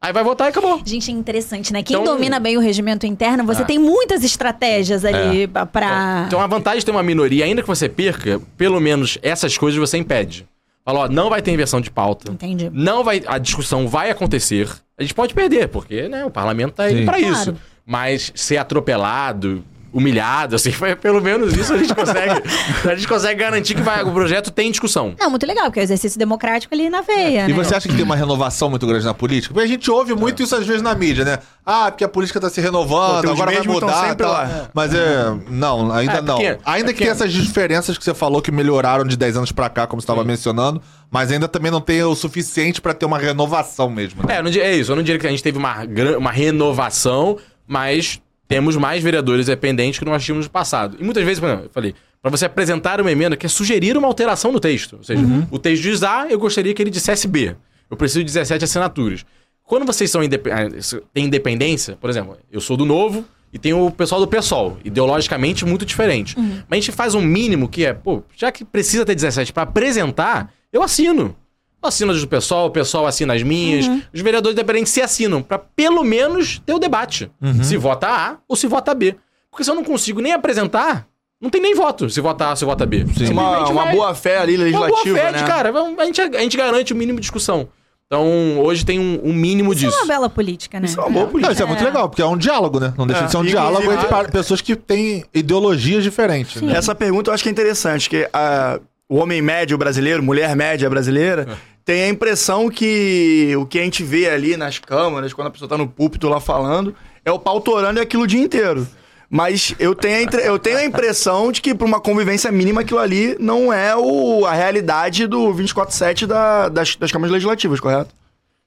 Aí vai votar e acabou. gente, é interessante, né? Quem Então- domina bem o regimento interno, você Ah. tem muitas estratégias ali pra- pra. Então a vantagem de ter uma minoria, ainda que você perca, pelo menos essas coisas você impede. Fala, ó, não vai ter inversão de pauta. Entendi. Não vai, a discussão vai acontecer. A gente pode perder, porque né, o parlamento tá aí Sim. pra Claro. isso. Mas ser atropelado, humilhado, assim, foi- pelo menos isso a gente consegue. a gente consegue garantir que vai- o projeto tem discussão. Não, muito legal, porque é o exercício democrático ali na veia, E né? você acha que tem uma renovação muito grande na política? Porque a gente ouve muito isso às vezes na mídia, né? Ah, porque a política tá se renovando, Pô, agora vai mudar. Mas é. Não, ainda É, não. porque- ainda é que tenha essas diferenças que você falou que melhoraram de 10 anos pra cá, como você estava mencionando, mas ainda também não tem o suficiente pra ter uma renovação mesmo, né? É, não é isso. Eu não diria que a gente teve uma, uma renovação, mas temos mais vereadores dependentes que nós tínhamos no passado. E muitas vezes, por exemplo, eu falei, para você apresentar uma emenda que é sugerir uma alteração no texto. Ou seja, o texto diz A, eu gostaria que ele dissesse B. Eu preciso de 17 assinaturas. Quando vocês são indep- ah, têm independência, por exemplo, eu sou do Novo e tem o pessoal do PSOL, ideologicamente muito diferente. Mas a gente faz um mínimo que é, pô, já que precisa ter 17 para apresentar, eu assino. Eu assino as do pessoal, o pessoal assina as minhas, os vereadores independentes se assinam, pra pelo menos ter o debate. Se vota A ou se vota B. Porque se eu não consigo nem apresentar, não tem nem voto se vota A ou se vota B. Uma, Simplesmente uma vai- boa fé ali uma legislativa, boa fé, né? de, cara. A gente, a gente garante o mínimo de discussão. Então, hoje tem um, um mínimo Isso é disso. uma bela política, né? Isso é uma boa Não, política. isso é muito legal, porque é um diálogo, né? Não deixa É. de ser um Inclusive, diálogo entre a- pa- pessoas que têm ideologias diferentes. né? Essa pergunta eu acho que é interessante, que a- o homem médio brasileiro, mulher média brasileira, tem a impressão que o que a gente vê ali nas câmaras, quando a pessoa tá no púlpito lá falando, é o pau torando aquilo o dia inteiro. Mas eu tenho, a eu tenho a impressão de que, pra uma convivência mínima, aquilo ali não é o, a realidade do 24-7 da, das, das câmaras legislativas, correto?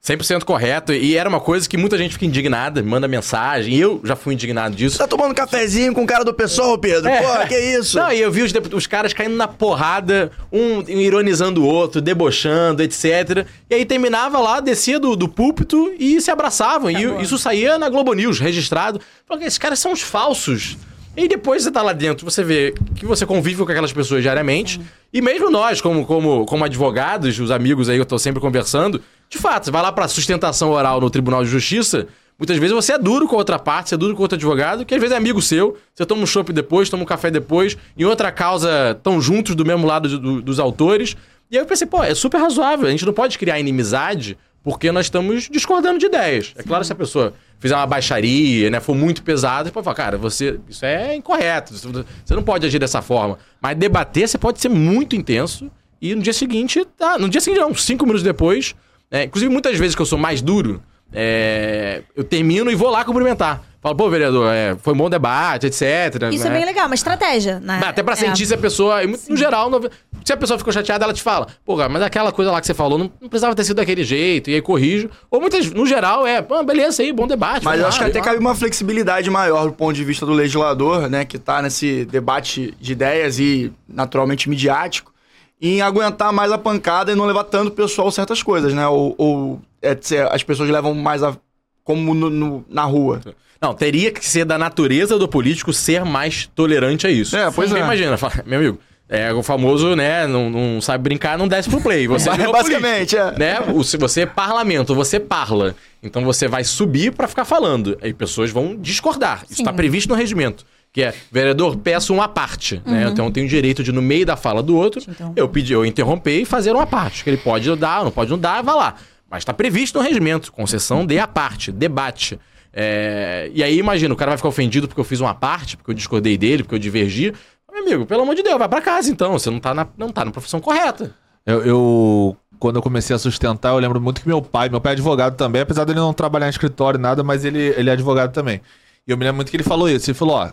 100% correto. E era uma coisa que muita gente fica indignada, manda mensagem. E eu já fui indignado disso. Você tá tomando cafezinho com o cara do pessoal, Pedro? Pô, que isso? Não, e eu vi os, os caras caindo na porrada, um ironizando o outro, debochando, etc. E aí terminava lá, descia do, do púlpito e se abraçavam. E isso saía na Globo News, registrado. Falei, esses caras são os falsos. E depois você tá lá dentro, você vê que você convive com aquelas pessoas diariamente. E mesmo nós, como, como, como advogados, os amigos aí que eu tô sempre conversando, de fato, você vai lá pra sustentação oral no Tribunal de Justiça, muitas vezes você é duro com a outra parte, você é duro com outro advogado, que às vezes é amigo seu, você toma um chopp depois, toma um café depois, em outra causa estão juntos do mesmo lado do- dos autores. E aí eu pensei, pô, é super razoável, a gente não pode criar inimizade porque nós estamos discordando de ideias. É claro, se a pessoa fizer uma baixaria, né, for muito pesada, você pode falar, cara, você, isso é incorreto, você não pode agir dessa forma. Mas debater, você pode ser muito intenso e no dia seguinte, tá, no dia seguinte não, cinco minutos depois, é, inclusive muitas vezes que eu sou mais duro, é, eu termino e vou lá cumprimentar. Falo, pô, vereador, é, foi um bom debate, etc. Isso é né? bem legal, uma estratégia, né? Até pra É. sentir se a pessoa. No geral, no- se a pessoa ficou chateada, ela te fala, pô, cara, mas aquela coisa lá que você falou não, não precisava ter sido daquele jeito, e aí corrijo. Ou muitas, no geral, é, pô, beleza aí, bom debate. Mas eu lá, acho que até lá. cabe uma flexibilidade maior do ponto de vista do legislador, né? Que tá nesse debate de ideias e naturalmente midiático, em aguentar mais a pancada e não levar tanto pessoal certas coisas, né? Ou, ou, é, as pessoas levam mais a. como no- no- na rua. Não, teria que ser da natureza do político ser mais tolerante a isso. É, pois Porque é. Imagina, meu amigo, é o famoso, né, não, não sabe brincar, não desce pro play. Você virou Basicamente, político, é. Né? O- Se você é parlamento, você parla. Então você vai subir pra ficar falando. Aí pessoas vão discordar. Isso Sim. tá previsto no regimento. Que é, vereador, peço uma parte. Né? Então eu tenho o direito de, no meio da fala do outro, Então. eu pedir, eu interromper e fazer uma parte. Que ele pode dar, não pode não dar, vai lá. Mas tá previsto no regimento. Concessão de a parte, debate. É, E aí, imagina, o cara vai ficar ofendido porque eu fiz uma parte, porque eu discordei dele, porque eu divergi. Meu amigo, pelo amor de Deus, vai pra casa então. Você não tá na, não tá na profissão correta. Eu, eu- quando eu comecei a sustentar, eu lembro muito que meu pai, meu pai é advogado também, apesar dele não trabalhar em escritório e nada, mas ele, ele é advogado também. E eu me lembro muito que ele falou isso. Ele falou, ó,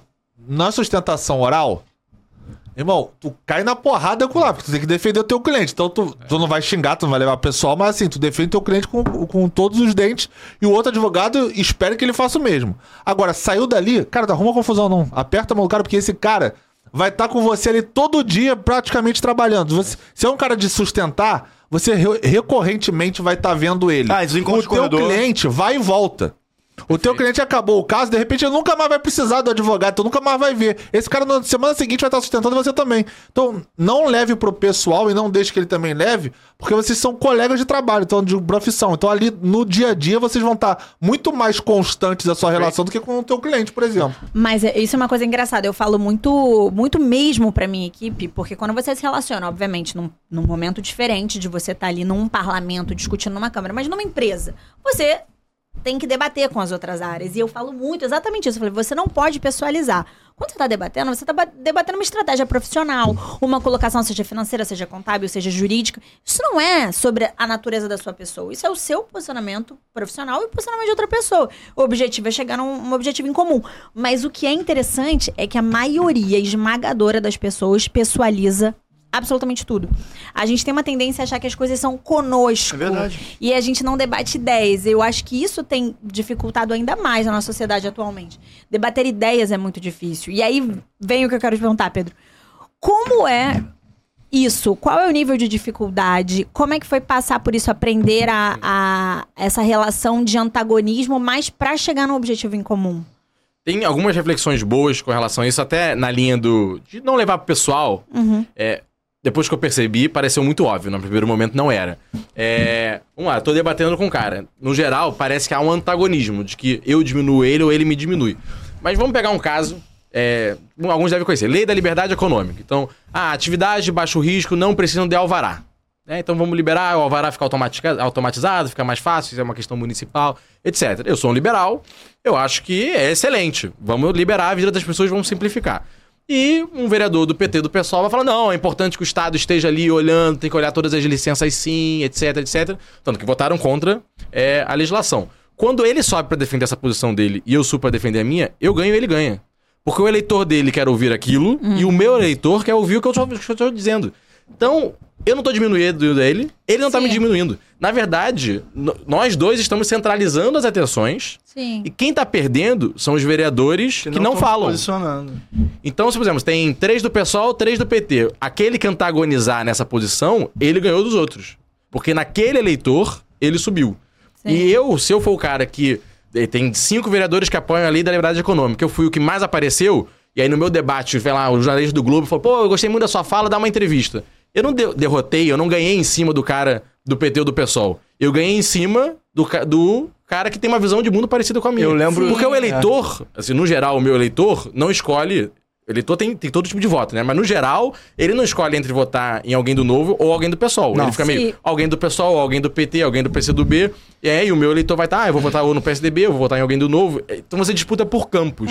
na sustentação oral, Irmão, tu cai na porrada com lá, porque tu tem que defender o teu cliente. Então tu, tu não vai xingar, tu não vai levar pessoal, mas assim, tu defende teu cliente com, com todos os dentes e o outro advogado espera que ele faça o mesmo. Agora, saiu dali, cara, não arruma confusão não. Aperta a mão do cara, porque esse cara vai estar com você ali todo dia praticamente trabalhando. Você, se é um cara de sustentar, você re- recorrentemente vai estar vendo ele. Ah, o teu corredor. cliente vai e volta. O teu cliente acabou o caso, de repente ele nunca mais vai precisar do advogado, tu nunca mais vai ver. Esse cara na semana seguinte vai estar sustentando você também. Então, não leve pro pessoal e não deixe que ele também leve, porque vocês são colegas de trabalho, então de profissão. Então ali no dia a dia vocês vão estar muito mais constantes a sua relação do que com o teu cliente, por exemplo. Mas é- isso é uma coisa engraçada. Eu falo muito, muito mesmo pra minha equipe, porque quando você se relaciona, obviamente, num, num momento diferente de você estar ali num parlamento discutindo numa câmara, mas numa empresa, você tem que debater com as outras áreas. E eu falo muito exatamente isso. Eu falei, você não pode pessoalizar. Quando você está debatendo, você está debatendo uma estratégia profissional, uma colocação, seja financeira, seja contábil, seja jurídica. Isso não é sobre a natureza da sua pessoa. Isso é o seu posicionamento profissional e o posicionamento de outra pessoa. O objetivo é chegar num um objetivo em comum. Mas o que é interessante é que a maioria esmagadora das pessoas pessoaliza absolutamente tudo. A gente tem uma tendência a achar que as coisas são conosco. É verdade. E a gente não debate ideias. Eu acho que isso tem dificultado ainda mais na nossa sociedade atualmente. Debater ideias é muito difícil. E aí vem o que eu quero te perguntar, Pedro. Como é isso? Qual é o nível de dificuldade? Como é que foi passar por isso, aprender a, a- essa relação de antagonismo, mas pra chegar no objetivo em comum? Tem algumas reflexões boas com relação a isso, até na linha do. de não levar pro pessoal. É, depois que eu percebi, pareceu muito óbvio. No primeiro momento não era. É, vamos lá, tô debatendo com o cara. No geral, parece que há um antagonismo, de que eu diminuo ele ou ele me diminui. Mas vamos pegar um caso. é, alguns devem conhecer. Lei da Liberdade Econômica. Então, a atividade de baixo risco não precisam de alvará. né? então vamos liberar, o alvará fica automatizado, fica mais fácil, isso é uma questão municipal, etc. Eu sou um liberal, eu acho que é excelente. Vamos liberar, a vida das pessoas vamos simplificar. E um vereador do PT do PSOL vai falar: não, é importante que o Estado esteja ali olhando, tem que olhar todas as licenças sim, etc, etc. Tanto que votaram contra é, a legislação. Quando ele sobe pra defender essa posição dele e eu subo pra defender a minha, eu ganho e ele ganha. Porque o eleitor dele quer ouvir aquilo e o meu eleitor quer ouvir o que eu tô dizendo. Então, eu não tô diminuindo ele, ele não tá Sim. me diminuindo. Na verdade, nós dois estamos centralizando as atenções Sim. e quem tá perdendo são os vereadores que, não, tão falam. Posicionando. Então, se por exemplo, tem três do PSOL, três do PT. Aquele que antagonizar nessa posição, ele ganhou dos outros. Porque naquele eleitor, ele subiu. Sim. E eu, se eu for o cara que eh, tem cinco vereadores que apoiam a lei da liberdade econômica, eu fui o que mais apareceu, e aí no meu debate, vai lá, o jornalista do Globo falou, pô, eu gostei muito da sua fala, dá uma entrevista. Eu não de- derrotei, eu não ganhei em cima do cara do PT ou do PSOL. Eu ganhei em cima do, ca- do cara que tem uma visão de mundo parecida com a minha. Eu lembro- Porque o eleitor, assim, no geral, o meu eleitor não escolhe. Eleitor tem, tem todo tipo de voto, né? Mas no geral, ele não escolhe entre votar em alguém do novo ou alguém do PSOL. Não. Ele fica meio Sim. alguém do PSOL, alguém do PT, alguém do PCdoB. E aí o meu eleitor vai estar, ah, eu vou votar ou no PSDB, eu vou votar em alguém do novo. Então você disputa por campos.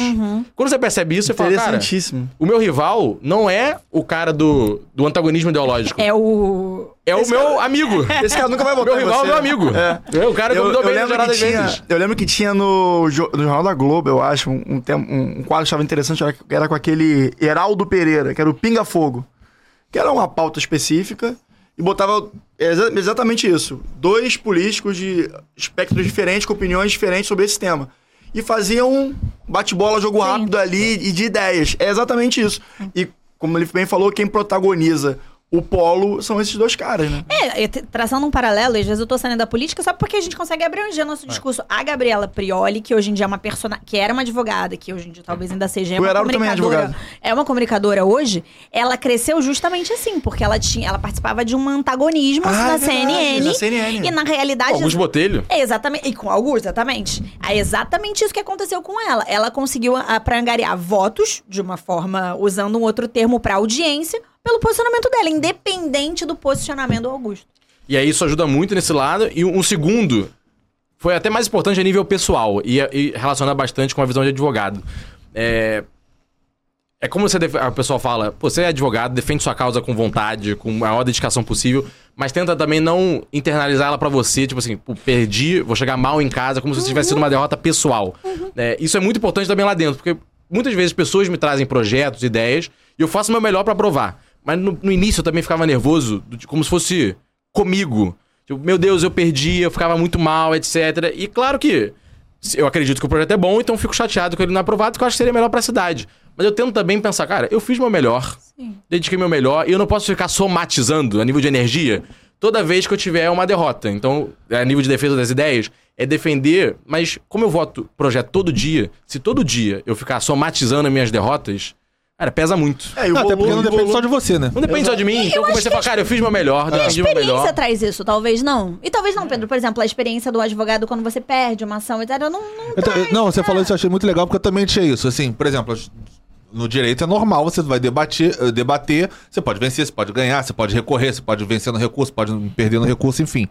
Quando você percebe isso, você fala, cara, Interessantíssimo. o meu rival não é o cara do, do antagonismo ideológico. É o. É o meu amigo. Esse cara nunca vai votar Meu em rival é você. meu amigo. É. É o cara Eu, eu, dou eu bem na lembro jornada que tinha, vezes. eu lembro que tinha no, no Jornal da Globo, eu acho, um, um, um- um quadro que estava interessante, era, era com aquele Heraldo Pereira, que era o Pinga Fogo. Que era uma pauta específica e botava exa- exatamente isso. Dois políticos de espectros diferentes, com opiniões diferentes sobre esse tema. E faziam um bate-bola, jogo Sim. rápido ali e de ideias. É exatamente isso. E, como ele bem falou, quem protagoniza o polo são esses dois caras, né? É, traçando um paralelo, às vezes eu tô saindo da política só porque a gente consegue abranger nosso É. discurso. A Gabriela Prioli, que hoje em dia é uma personagem, que era uma advogada, que hoje em dia talvez ainda seja é O uma Heraldo também é comunicadora. advogado. É uma comunicadora hoje. Ela cresceu justamente assim, porque ela tinha, ela participava de um antagonismo Ah, na é verdade, CNN. na CNN. E na realidade Augusto Botelho. é exatamente. E com Augusto, exatamente. É exatamente isso que aconteceu com ela. Ela conseguiu a, pra angariar votos, de uma forma, usando um outro termo pra audiência, pelo posicionamento dela, independente do posicionamento do Augusto. E aí isso ajuda muito nesse lado. E um segundo, foi até mais importante a nível pessoal e, e relaciona bastante com a visão de advogado. É, é como você, def- a pessoa fala, você é advogado, defende sua causa com vontade, com a maior dedicação possível, mas tenta também não internalizar ela pra você, tipo assim, perdi, vou chegar mal em casa, como se tivesse sido uma derrota pessoal. É, isso é muito importante também lá dentro, porque muitas vezes pessoas me trazem projetos, ideias, E eu faço o meu melhor pra provar. Mas no, no início eu também ficava nervoso, do- como se fosse comigo. Tipo, meu Deus, eu perdi, eu ficava muito mal, etc. E claro que eu acredito que o projeto é bom, então eu fico chateado com ele não aprovado, porque eu acho que seria melhor pra cidade. Mas eu tento também pensar, cara, eu fiz meu melhor, dediquei meu melhor, e eu não posso ficar somatizando a nível de energia toda vez que eu tiver uma derrota. Então, a nível de defesa das ideias, é defender, mas como eu voto projeto todo dia, se todo dia eu ficar somatizando as minhas derrotas, cara, pesa muito. É, e o Não, até porque não volume- depende só de você, né? Não depende só de mim, então eu comecei a falar, cara, eu fiz meu melhor, E a defendi meu experiência melhor. traz isso, talvez não. E talvez não, Pedro. Por exemplo, a experiência do advogado quando você perde uma ação, etc. Não, não Eu ta- traz, não, você falou isso, eu achei muito legal, porque eu também tinha isso. Assim, por exemplo, no direito é normal, você vai debater, eh, debater, você pode vencer, você pode ganhar, você pode recorrer, você pode vencer no recurso, pode perder no recurso, enfim.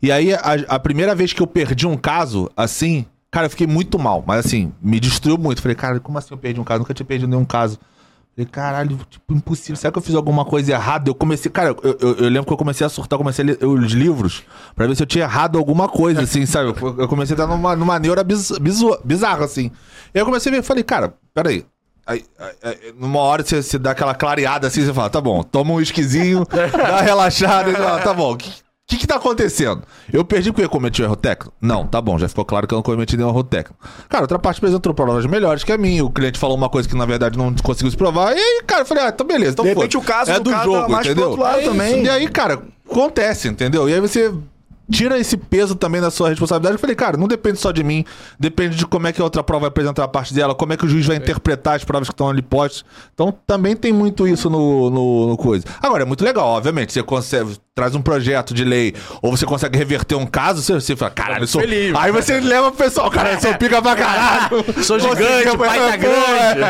E aí, a, a primeira vez que eu perdi um caso, assim, cara, eu fiquei muito mal, mas assim, me destruiu muito. Falei, cara, como assim eu perdi um caso? Nunca tinha perdido nenhum caso. Falei, caralho, tipo, impossível. Será que eu fiz alguma coisa errada? Eu comecei, cara, eu, eu- eu lembro que eu comecei a surtar, eu comecei a ler os livros pra ver se eu tinha errado alguma coisa, assim, sabe? Eu, eu comecei a estar numa, numa neura biz, bizarra, assim. E aí eu comecei a ver, falei, cara, peraí. Aí, aí, aí, numa hora você, você dá aquela clareada assim, você fala, tá bom, toma um esquisinho, dá uma relaxada, e fala, tá bom, o que, que que tá acontecendo? Eu perdi porque eu cometi um erro técnico? Não, tá bom, já ficou claro que eu não cometi nenhum erro técnico. Cara, outra parte apresentou provas melhores que a minha, o cliente falou uma coisa que na verdade não conseguiu se provar, e aí, cara, eu falei, ah, então beleza, então De repente foda. o caso é do do cara jogo, tá mais pro entendeu? outro lado É também. E aí, cara, acontece, entendeu? E aí você tira esse peso também da sua responsabilidade. Eu falei, cara, não depende só de mim, depende de como é que a outra prova vai apresentar a parte dela, como é que o juiz vai interpretar as provas que estão ali postas. Então também tem muito isso no, no, no coisa. Agora, é muito legal, obviamente. Você consegue, traz um projeto de lei, ou você consegue reverter um caso, você, você fala, caralho, eu sou. Feliz. Aí você leva pro pessoal, cara, eu sou pica pra caralho. Sou gigante, o pai tá grande.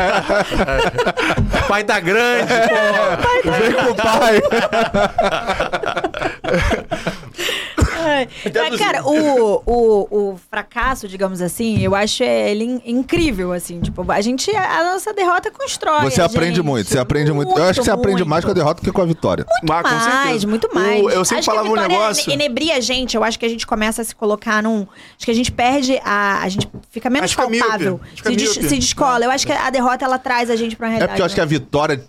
O pai tá grande. Vem com o pai. Mas, cara, o, o, o fracasso, digamos assim, eu acho ele in- incrível, assim. Tipo, a gente, a nossa derrota constrói. Você aprende gente. muito, você aprende muito. Eu acho que você aprende muito. mais com a derrota que com a vitória. Ah, com mais, certeza. muito mais. O- eu sempre acho falava que um a vitória negócio. enebria a gente. Eu acho que a gente começa a se colocar num. Acho que a gente perde a. A gente fica menos Acho palpável. Fica Se, des- se descola. Eu acho que a derrota ela traz a gente pra uma É realidade. porque eu acho que a vitória.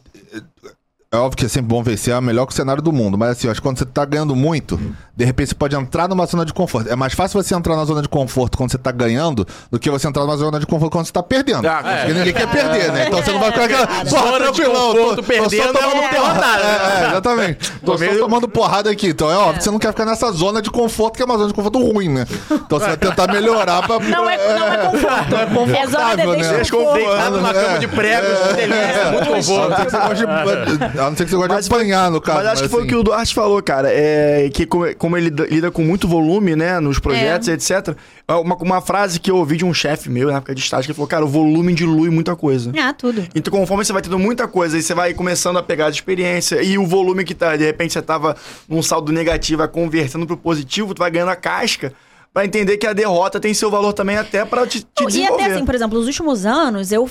É óbvio que é sempre bom vencer, é o melhor que o cenário do mundo. Mas assim, eu acho que quando você tá ganhando muito, de repente você pode entrar numa zona de conforto. É mais fácil você entrar na zona de conforto quando você tá ganhando do que você entrar numa zona de conforto quando você tá perdendo. Ah, com Porque ninguém quer perder, né? Então você não vai ficar aquela. É, Porra, tranquilão, conforto, tô, tô só perdendo tomando é porrada. É, é, exatamente. Tô só tomando porrada aqui. Então é óbvio que você não quer ficar nessa zona de conforto, que é uma zona de conforto ruim, né? Então você vai tentar melhorar pra. Não é, não é conforto. Não é confortável, É zona de né? desconforto. Deitado numa cama de pregos, delícia, muito conforto. A não ser que você goste Mas de apanhar, no caso. Mas acho que foi o assim, que o Duarte falou, cara. É que como, como ele lida- com muito volume, né, nos projetos, É. etc. é Uma, uma frase que eu ouvi de um chefe meu na época de estágio, que ele falou, cara, o volume dilui muita coisa. Ah, tudo. Então, conforme você vai tendo muita coisa, aí você vai começando a pegar a experiência e o volume que tá, de repente você tava num saldo negativo, vai convertendo pro positivo, tu vai ganhando a casca pra entender que a derrota tem seu valor também até pra te, te e desenvolver. até assim, por exemplo, nos últimos anos eu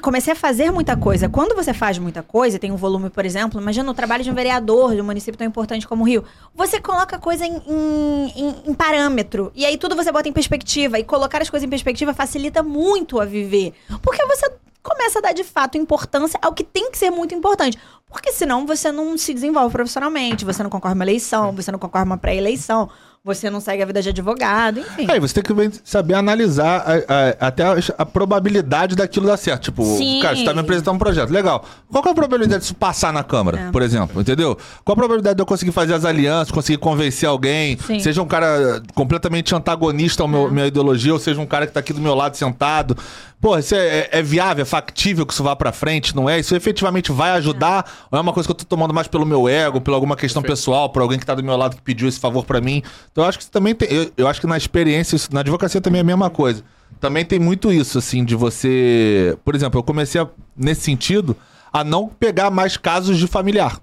comecei a fazer muita coisa. Quando você faz muita coisa, tem um volume, por exemplo, imagina o trabalho de um vereador de um município tão importante como o Rio. Você coloca coisa em, em- em- em parâmetro. E aí tudo você bota em perspectiva. E colocar as coisas em perspectiva facilita muito a viver. Porque você começa a dar de fato importância ao que tem que ser muito importante. Porque senão você não se desenvolve profissionalmente, você não concorre uma eleição, você não concorre uma pré-eleição, você não segue a vida de advogado, enfim. Aí você tem que saber analisar a- a- até a, a probabilidade daquilo dar certo. Tipo, Sim. cara, você tá me apresentando um projeto. Legal. Qual é a probabilidade disso passar na Câmara, É. por exemplo? Entendeu? Qual a probabilidade de eu conseguir fazer as alianças, conseguir convencer alguém, Sim. seja um cara completamente antagonista ao meu, minha ideologia, ou seja um cara que tá aqui do meu lado sentado. Pô, isso é, é- é viável, é factível que isso vá pra frente, não é? Isso efetivamente vai ajudar? Ou é uma coisa que eu tô tomando mais pelo meu ego, por alguma questão pessoal, por alguém que tá do meu lado que pediu esse favor pra mim? Então eu acho que isso também tem. Eu, eu acho que na experiência, isso- na advocacia também é a mesma coisa. Também tem muito isso, assim, de você. Por exemplo, eu comecei a, nesse sentido a não pegar mais casos de familiar.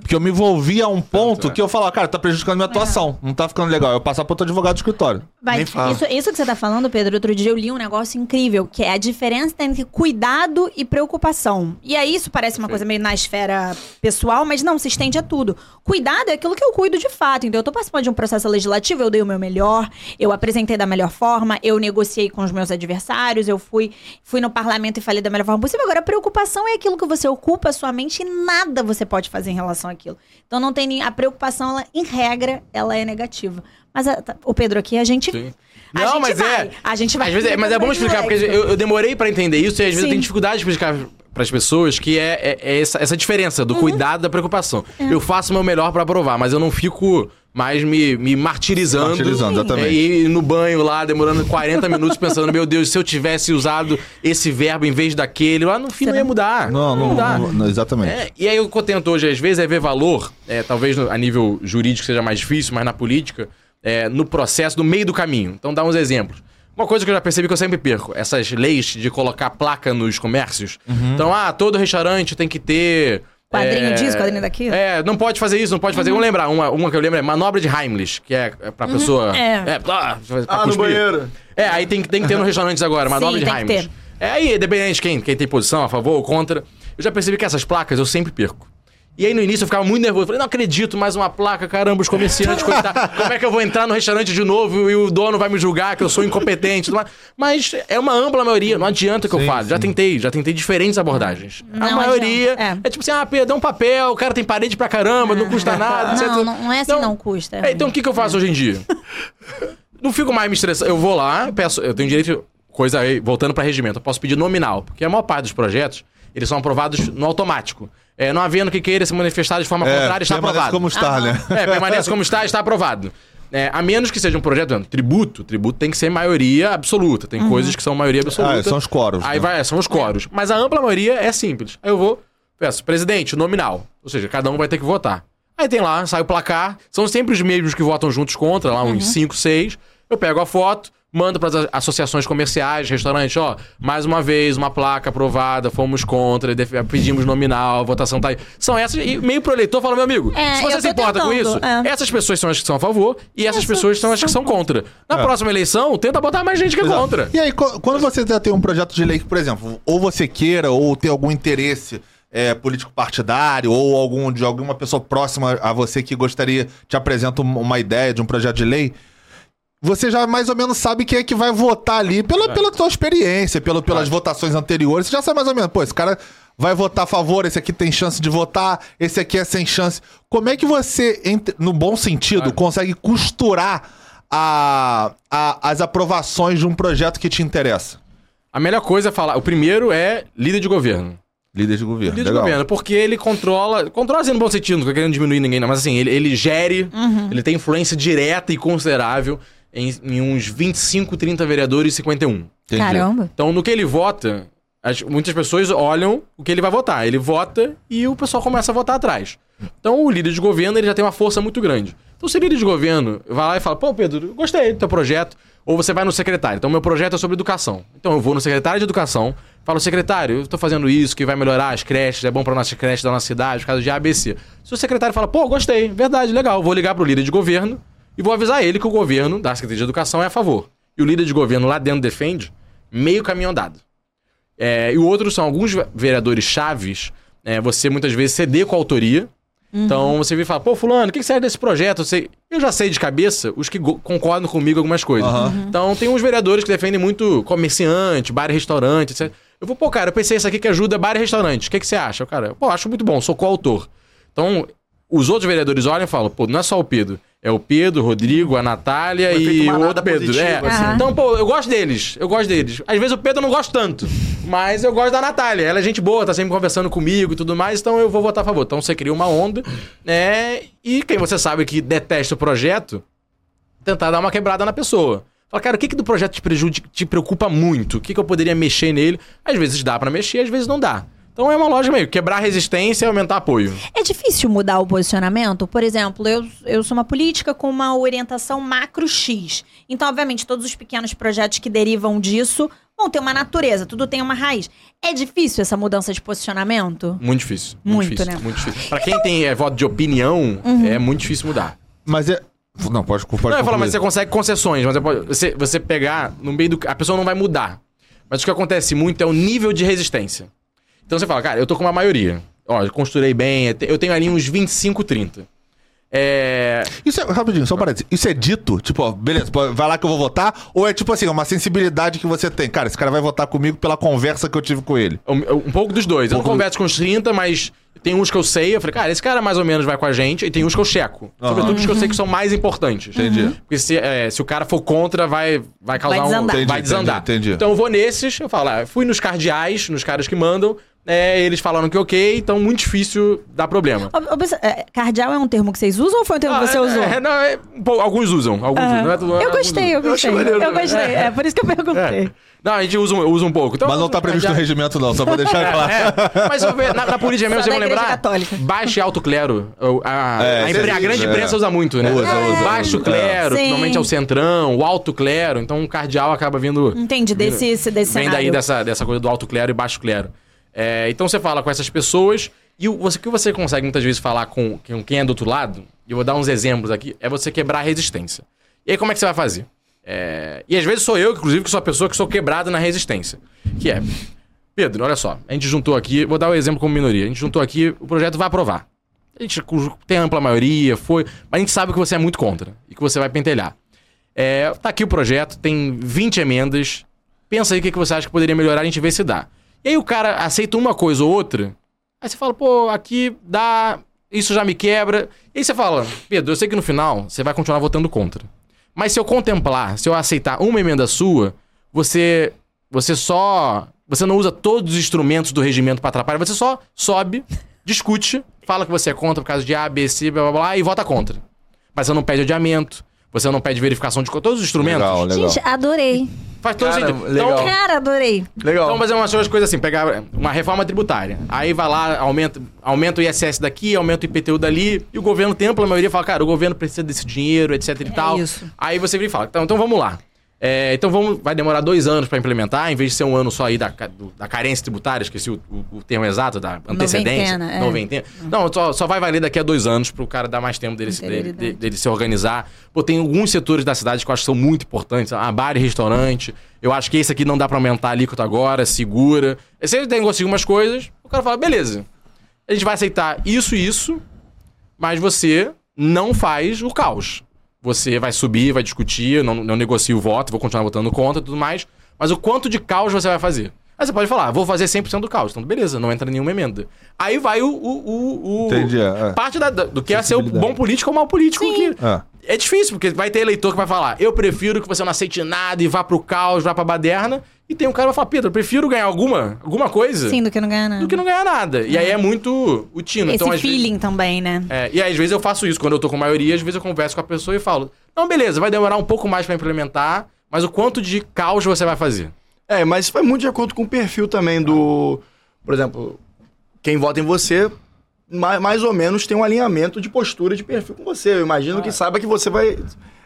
Porque eu me envolvi a um ponto que eu falava, cara, tá prejudicando minha atuação. Não tá ficando legal. Eu passar pro outro advogado do escritório. Vai. Isso, isso que você tá falando, Pedro, outro dia eu li um negócio incrível, que é a diferença entre cuidado e preocupação. E aí isso parece uma coisa meio na esfera pessoal, mas não, se estende a tudo. Cuidado é aquilo que eu cuido de fato. Então eu tô participando de um processo legislativo, eu dei o meu melhor, eu apresentei da melhor forma, eu negociei com os meus adversários, eu fui, fui no parlamento e falei da melhor forma possível. Agora, a preocupação é aquilo que você ocupa a sua mente e nada você pode fazer em relação àquilo. Então não tem nem. A preocupação, ela, em regra, ela é negativa. Mas a- tá- o Pedro aqui, a gente. Sim. A Não, gente mas vai, é. a gente vai Às vezes é- mas é bom explicar, porque eu, eu demorei pra entender isso e às vezes Sim. eu tenho dificuldade de explicar pras pessoas que é, é- é essa, essa diferença Uhum. do cuidado e da preocupação. É. Eu faço o meu melhor pra provar, mas eu não fico mais me, me martirizando. Martirizando, exatamente. E no banho lá, demorando 40 minutos, pensando, meu Deus, se eu tivesse usado esse verbo em vez daquele, lá no fim não ia mudar. Não, não, mudar. não, não, exatamente. É, e aí o que eu tento hoje, às vezes, é ver valor, é, talvez no- a nível jurídico seja mais difícil, mas na política, é, no processo, no meio do caminho. Então, dá uns exemplos. Uma coisa que eu já percebi que eu sempre perco, essas leis de colocar placa nos comércios. Então, ah, todo restaurante tem que ter... Quadrinho é, disso, quadrinho daquilo. É, não pode fazer isso, não pode fazer. Vamos lembrar, uma, uma que eu lembro é manobra de Heimlich, que é, é pra pessoa... É. pra Ah, no cuspir. banheiro. É, aí tem, que- tem que ter nos restaurantes agora, manobra Sim, de tem que Heimlich. É aí, dependente de quem, quem tem posição, a favor ou contra. Eu já percebi que essas placas eu sempre perco. E aí no início eu ficava muito nervoso. Falei, não acredito, mais uma placa, caramba, os comerciantes, coitado. Como é que eu vou entrar no restaurante de novo e o dono vai me julgar que eu sou incompetente? tudo mais? Mas é uma ampla maioria, não adianta que eu Sim, falo. Já sim. tentei, já tentei diferentes abordagens. a Não maioria adianta, é. tipo assim, ah, Pedro, um papel, o cara tem parede pra caramba, não custa nada, etc. Não, não, não é assim, não, custa. É, então o que, que eu faço hoje em dia? Não fico mais me estressando. Eu vou lá, peço, eu tenho direito, coisa aí, voltando para regimento, eu posso pedir nominal, porque a maior parte dos projetos, eles são aprovados no automático. É, não havendo que queira se manifestar de forma contrária, está permanece aprovado. como está, né? É, permanece como está, está aprovado. É, a menos que seja um projeto, exemplo, tributo, tributo tem que ser maioria absoluta. Tem coisas que são maioria absoluta. Ah, são os quóruns, Aí né? vai, são os quóruns. Mas a ampla maioria é simples. Aí eu vou, peço, presidente, nominal. Ou seja, cada um vai ter que votar. Aí tem lá, sai o placar. São sempre os mesmos que votam juntos contra, lá uns 5, 6. Eu pego a foto, mando para as associações comerciais, restaurantes, ó, mais uma vez, uma placa aprovada, fomos contra, pedimos nominal, a votação tá aí. São essas, e meio pro eleitor fala, meu amigo, É, se você se importa com tentando, isso, é. essas pessoas são as que são a favor e essas Essas pessoas são as que são contra. Na próxima eleição, tenta botar mais gente que é Exato. contra. E aí, quando você já tem um projeto de lei que, por exemplo, ou você queira, ou tem algum interesse é, político partidário, ou algum de alguma pessoa próxima a você que gostaria, te apresenta um- uma ideia de um projeto de lei, você já mais ou menos sabe quem é que vai votar ali pela, pela tua experiência, pelo, pelas votações anteriores. Você já sabe mais ou menos, pô, esse cara vai votar a favor, esse aqui tem chance de votar, esse aqui é sem chance. Como é que você, entre- no bom sentido, Claro. consegue costurar a, a- as aprovações de um projeto que te interessa? A melhor coisa é falar, o primeiro é líder de governo. Líder de governo. Líder de legal. governo, porque ele controla. Controla assim no bom sentido, não tô querendo diminuir ninguém, não. Mas assim, ele, ele gere, ele tem influência direta e considerável em, em uns 25, 30 vereadores e 51. Entendi. Caramba. Então, no que ele vota, as- muitas pessoas olham o que ele vai votar. Ele vota e o pessoal começa a votar atrás. Então, o líder de governo ele já tem uma força muito grande. Então, se o líder de governo vai lá e fala, pô, Pedro, eu gostei do teu projeto, ou você vai no secretário. Então, meu projeto é sobre educação. Então, eu vou no secretário de educação, falo, secretário, eu tô fazendo isso, que vai melhorar as creches, é bom pra nossa creche da nossa cidade, por causa de ABC. Se o secretário fala, pô, gostei, verdade, legal, vou ligar pro líder de governo e vou avisar ele que o governo da Secretaria de Educação é a favor. E o líder de governo lá dentro defende, meio caminho andado. É, e o outro são alguns vereadores chaves, é, você muitas vezes ceder com a autoria. Então você vem e fala, pô, fulano, o que que você acha desse projeto? Eu, sei- eu já sei de cabeça os que concordam comigo em algumas coisas. Aham. Então tem uns vereadores que defendem muito comerciante, bar e restaurante, etc. Eu vou, pô, cara, eu pensei isso aqui que ajuda bar e restaurante. O que, que você acha? O Cara, pô, acho muito bom, sou coautor. Então, os outros vereadores olham e falam, pô, não é só o Pedro. É o Pedro, o Rodrigo, a Natália Foi e o outro Pedro. positivo, É. assim. Então, pô, eu gosto deles. Eu gosto deles. Às vezes o Pedro eu não gosto tanto. Mas eu gosto da Natália. Ela é gente boa, tá sempre conversando comigo e tudo mais. Então eu vou votar a favor. Então você cria uma onda, né? E quem você sabe que detesta o projeto, tentar dar uma quebrada na pessoa. Fala, cara, o que, que do projeto te, te preocupa muito? O que, que eu poderia mexer nele? Às vezes dá pra mexer, às vezes não dá. Então é uma loja meio quebrar resistência e aumentar apoio. É difícil mudar o posicionamento? Por exemplo, eu, eu sou uma política com uma orientação macro X. Então, obviamente, todos os pequenos projetos que derivam disso vão ter uma natureza, tudo tem uma raiz. É difícil essa mudança de posicionamento? Muito difícil. Muito, difícil, né? Uhum. Muito difícil. Pra quem tem é, voto de opinião, é muito difícil mudar. Mas é. Não, pode, pode Não, eu ia falar, concluir. mas você consegue concessões, mas pode- você, você pegar no meio do. A pessoa não vai mudar. Mas o que acontece muito é o nível de resistência. Então você fala, cara, eu tô com uma maioria. Ó, eu construí bem, eu te- eu tenho ali uns 25, 30. É. Isso é, rapidinho, só um parênteses. Isso é dito? Tipo, ó, beleza, vai lá que eu vou votar? Ou é tipo assim, uma sensibilidade que você tem? Cara, esse cara vai votar comigo pela conversa que eu tive com ele. Um, um pouco dos dois. Eu não pouco do- converso com os 30, mas tem uns que eu sei. Eu falei, cara, esse cara mais ou menos vai com a gente. E tem uns que eu checo. Sobretudo os que eu sei que são mais importantes. Entendi. Porque se, é, se o cara for contra, vai, vai causar Vai um. Entendi, vai desandar. entendi, entendi. Então eu vou nesses, eu falo, ah, fui nos cardeais, nos caras que mandam. É, eles falaram que ok, então muito difícil dar problema. Ob- obs- é, Cardeal é um termo que vocês usam ou foi um termo que você Ah, usou? é, não, é, pouco- alguns usam. Alguns Aham. usam. Não é eu alguns gostei, eu gostei. Eu, maneiro. gostei. É. por isso que eu perguntei. É. Não, a gente usa, um- usa um pouco. Então, Mas não tá previsto no regimento, não, só pra deixar claro. É, mas eu na, na política mesmo, Só você da vai Igreja lembrar. Católica. Baixo e alto clero. O- A, É, a, a grande é. imprensa usa muito, né? Usa, usa. Baixo clero, normalmente é o centrão, o alto clero. Então o cardeal acaba vindo. Entendi, desse, esse- desse Vem daí dessa, dessa coisa do alto clero e baixo clero. É, então você fala com essas pessoas e o que você consegue muitas vezes falar com, quem é do outro lado, e eu vou dar uns exemplos aqui, é você quebrar a resistência. E aí como é que você vai fazer? É, e às vezes sou eu, inclusive, que sou a pessoa que sou quebrado na resistência. Que é, Pedro, olha só, a gente juntou aqui, vou dar o exemplo como minoria, a gente juntou aqui, o projeto vai aprovar. A gente tem ampla maioria, foi, mas a gente sabe que você é muito contra e que você vai pentelhar. É, tá aqui o projeto, tem 20 emendas. Pensa aí o que, que você acha que poderia melhorar, a gente vê se dá. E aí o cara aceita uma coisa ou outra, aí você fala, pô, aqui dá, isso já me quebra. E aí você fala, Pedro, eu sei que no final você vai continuar votando contra. Mas se eu contemplar, se eu aceitar uma emenda sua, você você só você não usa todos os instrumentos do regimento para atrapalhar, você só sobe, discute, fala que você é contra por causa de A, B, C, blá blá blá e vota contra. Mas você não pede adiamento, você não pede verificação de todos os instrumentos. Legal, legal. Gente, adorei. Faz todo Cara, sentido. legal. Então, Cara, adorei. Legal. então, mas é umas coisas assim, pegar uma reforma tributária. Aí vai lá, aumenta, aumenta o ISS daqui, aumenta o IPTU dali, e o governo tem ampla maioria fala, cara, o governo precisa desse dinheiro, etc e tal. isso. Aí você vem e fala, então, então vamos lá. É, então vamos, vai demorar dois anos pra implementar, em vez de ser um ano só aí da, da carência tributária, esqueci o, o- o termo exato, da antecedência. Noventena, é. Noventena. Não, só, só vai valer daqui a dois anos pro cara dar mais tempo dele, se- dele, dele se organizar. Pô, tem alguns setores da cidade que eu acho que são muito importantes. A bar e restaurante. Eu acho que esse aqui não dá pra aumentar a alíquota agora, segura. Se ele negocia umas coisas, o cara fala, beleza. A gente vai aceitar isso e isso, mas você não faz o caos. Você vai subir, vai discutir, não, não negocia o voto, vou continuar votando contra e tudo mais. Mas o quanto de caos você vai fazer? Aí você pode falar, vou fazer 100% do caos. Então, beleza, não entra nenhuma emenda. Aí vai o... o, o, o- Entendi, é. Parte da- da- do que é ser o bom político ou mau político. Que É. é difícil, porque vai ter eleitor que vai falar, eu prefiro que você não aceite nada e vá pro caos, vá pra baderna. E tem um cara que vai falar, Pedro, eu prefiro ganhar alguma, alguma coisa Sim, do que não ganhar nada. do que não ganhar nada. E aí é muito o tino. Esse então, às vezes- feeling também, né? é, e aí, às vezes eu faço isso. Quando eu tô com maioria, às vezes eu converso com a pessoa e falo: Não, beleza, vai demorar um pouco mais pra implementar, mas o quanto de caos você vai fazer? É, mas vai muito de acordo com o perfil também do. Por exemplo, quem vota em você, mais, mais ou menos tem um alinhamento de postura de perfil com você. Eu imagino que saiba que você vai,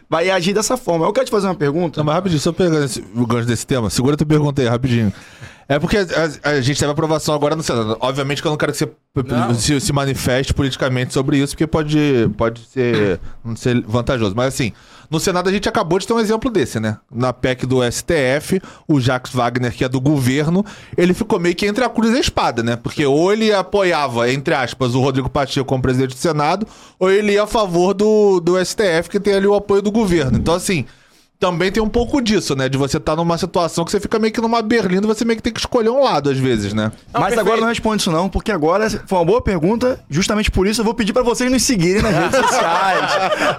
vai agir dessa forma. Eu quero te fazer uma pergunta. Não, mas rapidinho, só pegando esse, o gancho desse tema, segura tua pergunta aí, rapidinho. É porque a, a- a gente teve aprovação agora no Senado. Obviamente que eu não quero que você se, se manifeste politicamente sobre isso, porque pode, pode ser, não ser vantajoso. Mas assim, no Senado a gente acabou de ter um exemplo desse, né? Na PEC do STF, o Jacques Wagner, que é do governo, ele ficou meio que entre a cruz e a espada, né? Porque ou ele apoiava, entre aspas, o Rodrigo Pacheco como presidente do Senado, ou ele ia a favor do, do STF, que tem ali o apoio do governo. Então, assim, também tem um pouco disso, né? De você estar numa situação que você fica meio que numa berlinda, você meio que tem que escolher um lado, às vezes, né? Não, Mas perfeito. agora não responde isso não, porque agora foi uma boa pergunta. Justamente por isso eu vou pedir pra vocês nos seguirem nas redes sociais.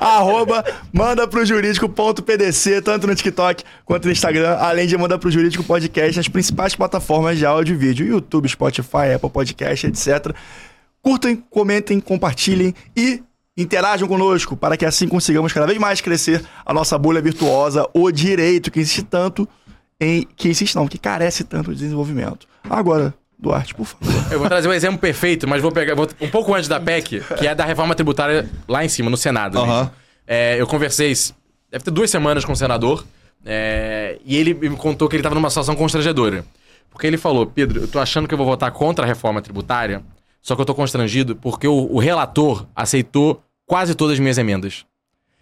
Arroba manda pro jurídico.pdc, tanto no TikTok quanto no Instagram, além de manda pro jurídico podcast nas principais plataformas de áudio e vídeo, YouTube, Spotify, Apple Podcast, etc. Curtem, comentem, compartilhem e interajam conosco para que assim consigamos cada vez mais crescer a nossa bolha virtuosa, o direito que insiste tanto em que insiste não, que carece tanto de desenvolvimento. Agora, Duarte, por favor. Eu vou trazer um exemplo perfeito, mas vou pegar vou- um pouco antes da PEC, que é da reforma tributária lá em cima, no Senado. Aham. É, eu conversei, deve ter duas semanas com o senador, é, e ele me contou que ele estava numa situação constrangedora. Porque ele falou, Pedro, eu tô achando que eu vou votar contra a reforma tributária, só que eu tô constrangido porque o, o relator aceitou quase todas as minhas emendas.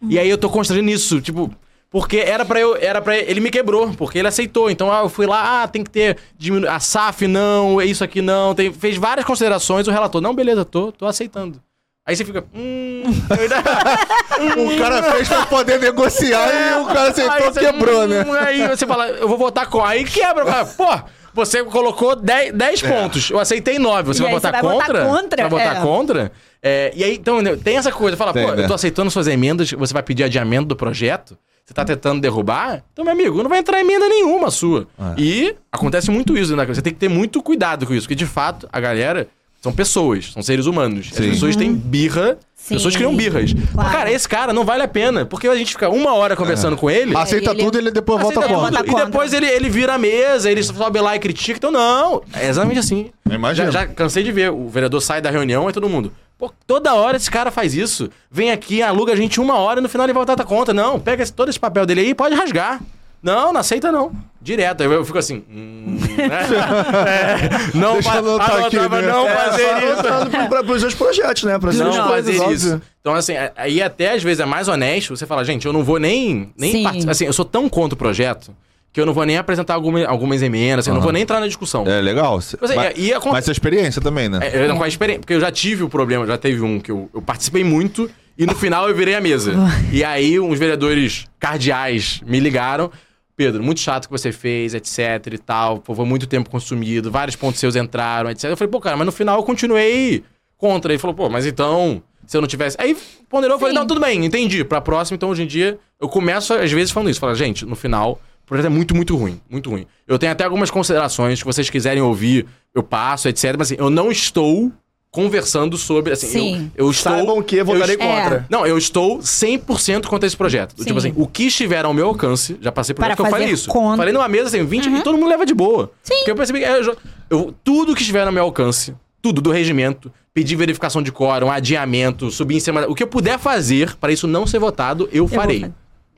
E aí eu tô constrangido nisso, tipo, porque era pra eu, era para ele me quebrou, porque ele aceitou. Então ah, eu fui lá, ah, tem que ter diminu... a SAF não, isso aqui não, tem, fez várias considerações, o relator, não, beleza, tô, tô aceitando. Aí você fica, hum, O cara fez pra poder negociar e o cara aceitou e você, quebrou, né? hum, Aí você fala, eu vou votar com. Aí quebra. fala, Pô, você colocou 10, 10 pontos. Eu aceitei 9. Você vai aí votar você vai votar contra? vai votar É. contra? É, e aí, então, tem essa coisa. Fala, pô, né? eu tô aceitando suas emendas, você vai pedir adiamento do projeto? Você tá tentando derrubar? Então, meu amigo, não vai entrar emenda nenhuma sua. É. E acontece muito isso, né? Você tem que ter muito cuidado com isso, porque de fato, a galera são pessoas, são seres humanos. As Sim. pessoas têm birra, Sim. pessoas criam birras. Claro. Cara, esse cara não vale a pena, porque a gente fica uma hora conversando com ele. Aceita ele- tudo e ele depois volta contra. Vota tudo, E depois ele, ele vira a mesa, ele sobe lá e critica. Então, não. É exatamente assim. Imagina. Já, já cansei de ver. O vereador sai da reunião e todo mundo. Pô, toda hora esse cara faz isso. Vem aqui, aluga a gente uma hora e no final ele votar a conta. Não, pega esse- todo esse papel dele aí e pode rasgar. Não, não aceita não. Direto. Eu, eu fico assim. Hum, né? É, não Deixa eu aqui, né? não É, fazer isso. pra- pros seus projetos, né? Pra Não coisas, fazer isso. Então, assim, a- aí até às vezes é mais honesto você falar, gente, eu não vou nem, nem participar. Assim, eu sou tão contra o projeto que eu não vou nem apresentar alguma, algumas emendas, assim, eu não vou nem entrar na discussão. É legal. assim, mas, e acon- mas experiência também, né? É, eu não com a experiência, porque eu já tive o problema, já teve um que eu, eu participei muito e no final eu virei a mesa. e aí uns vereadores cardeais me ligaram. Pedro, muito chato que você fez, etc e tal. Pô, foi muito tempo consumido, vários pontos seus entraram, etc. Eu falei, pô, cara, mas no final eu continuei contra. Ele falou, pô, mas então, se eu não tivesse. Aí ponderou, eu falei, não, tudo bem, entendi. Pra próxima, então hoje em dia, eu começo às vezes falando isso. Falo, gente, no final, o projeto é muito, muito ruim. Muito ruim. Eu tenho até algumas considerações, se vocês quiserem ouvir, eu passo, etc. Mas assim, eu não estou conversando sobre. Assim, Sim. eu, eu estou. Saibam que votarei eu, contra. Não, eu estou 100% contra esse projeto. Sim. Tipo assim, o que estiver ao meu alcance, já passei por Para isso, que eu falei fazer isso. contra. Falei numa mesa assim, 20 e todo mundo leva de boa. Sim. Porque eu percebi que é, eu eu- tudo que estiver ao meu alcance, tudo do regimento, pedir verificação de quórum, adiamento, subir em cima. O que eu puder fazer para isso não ser votado, eu, vou farei.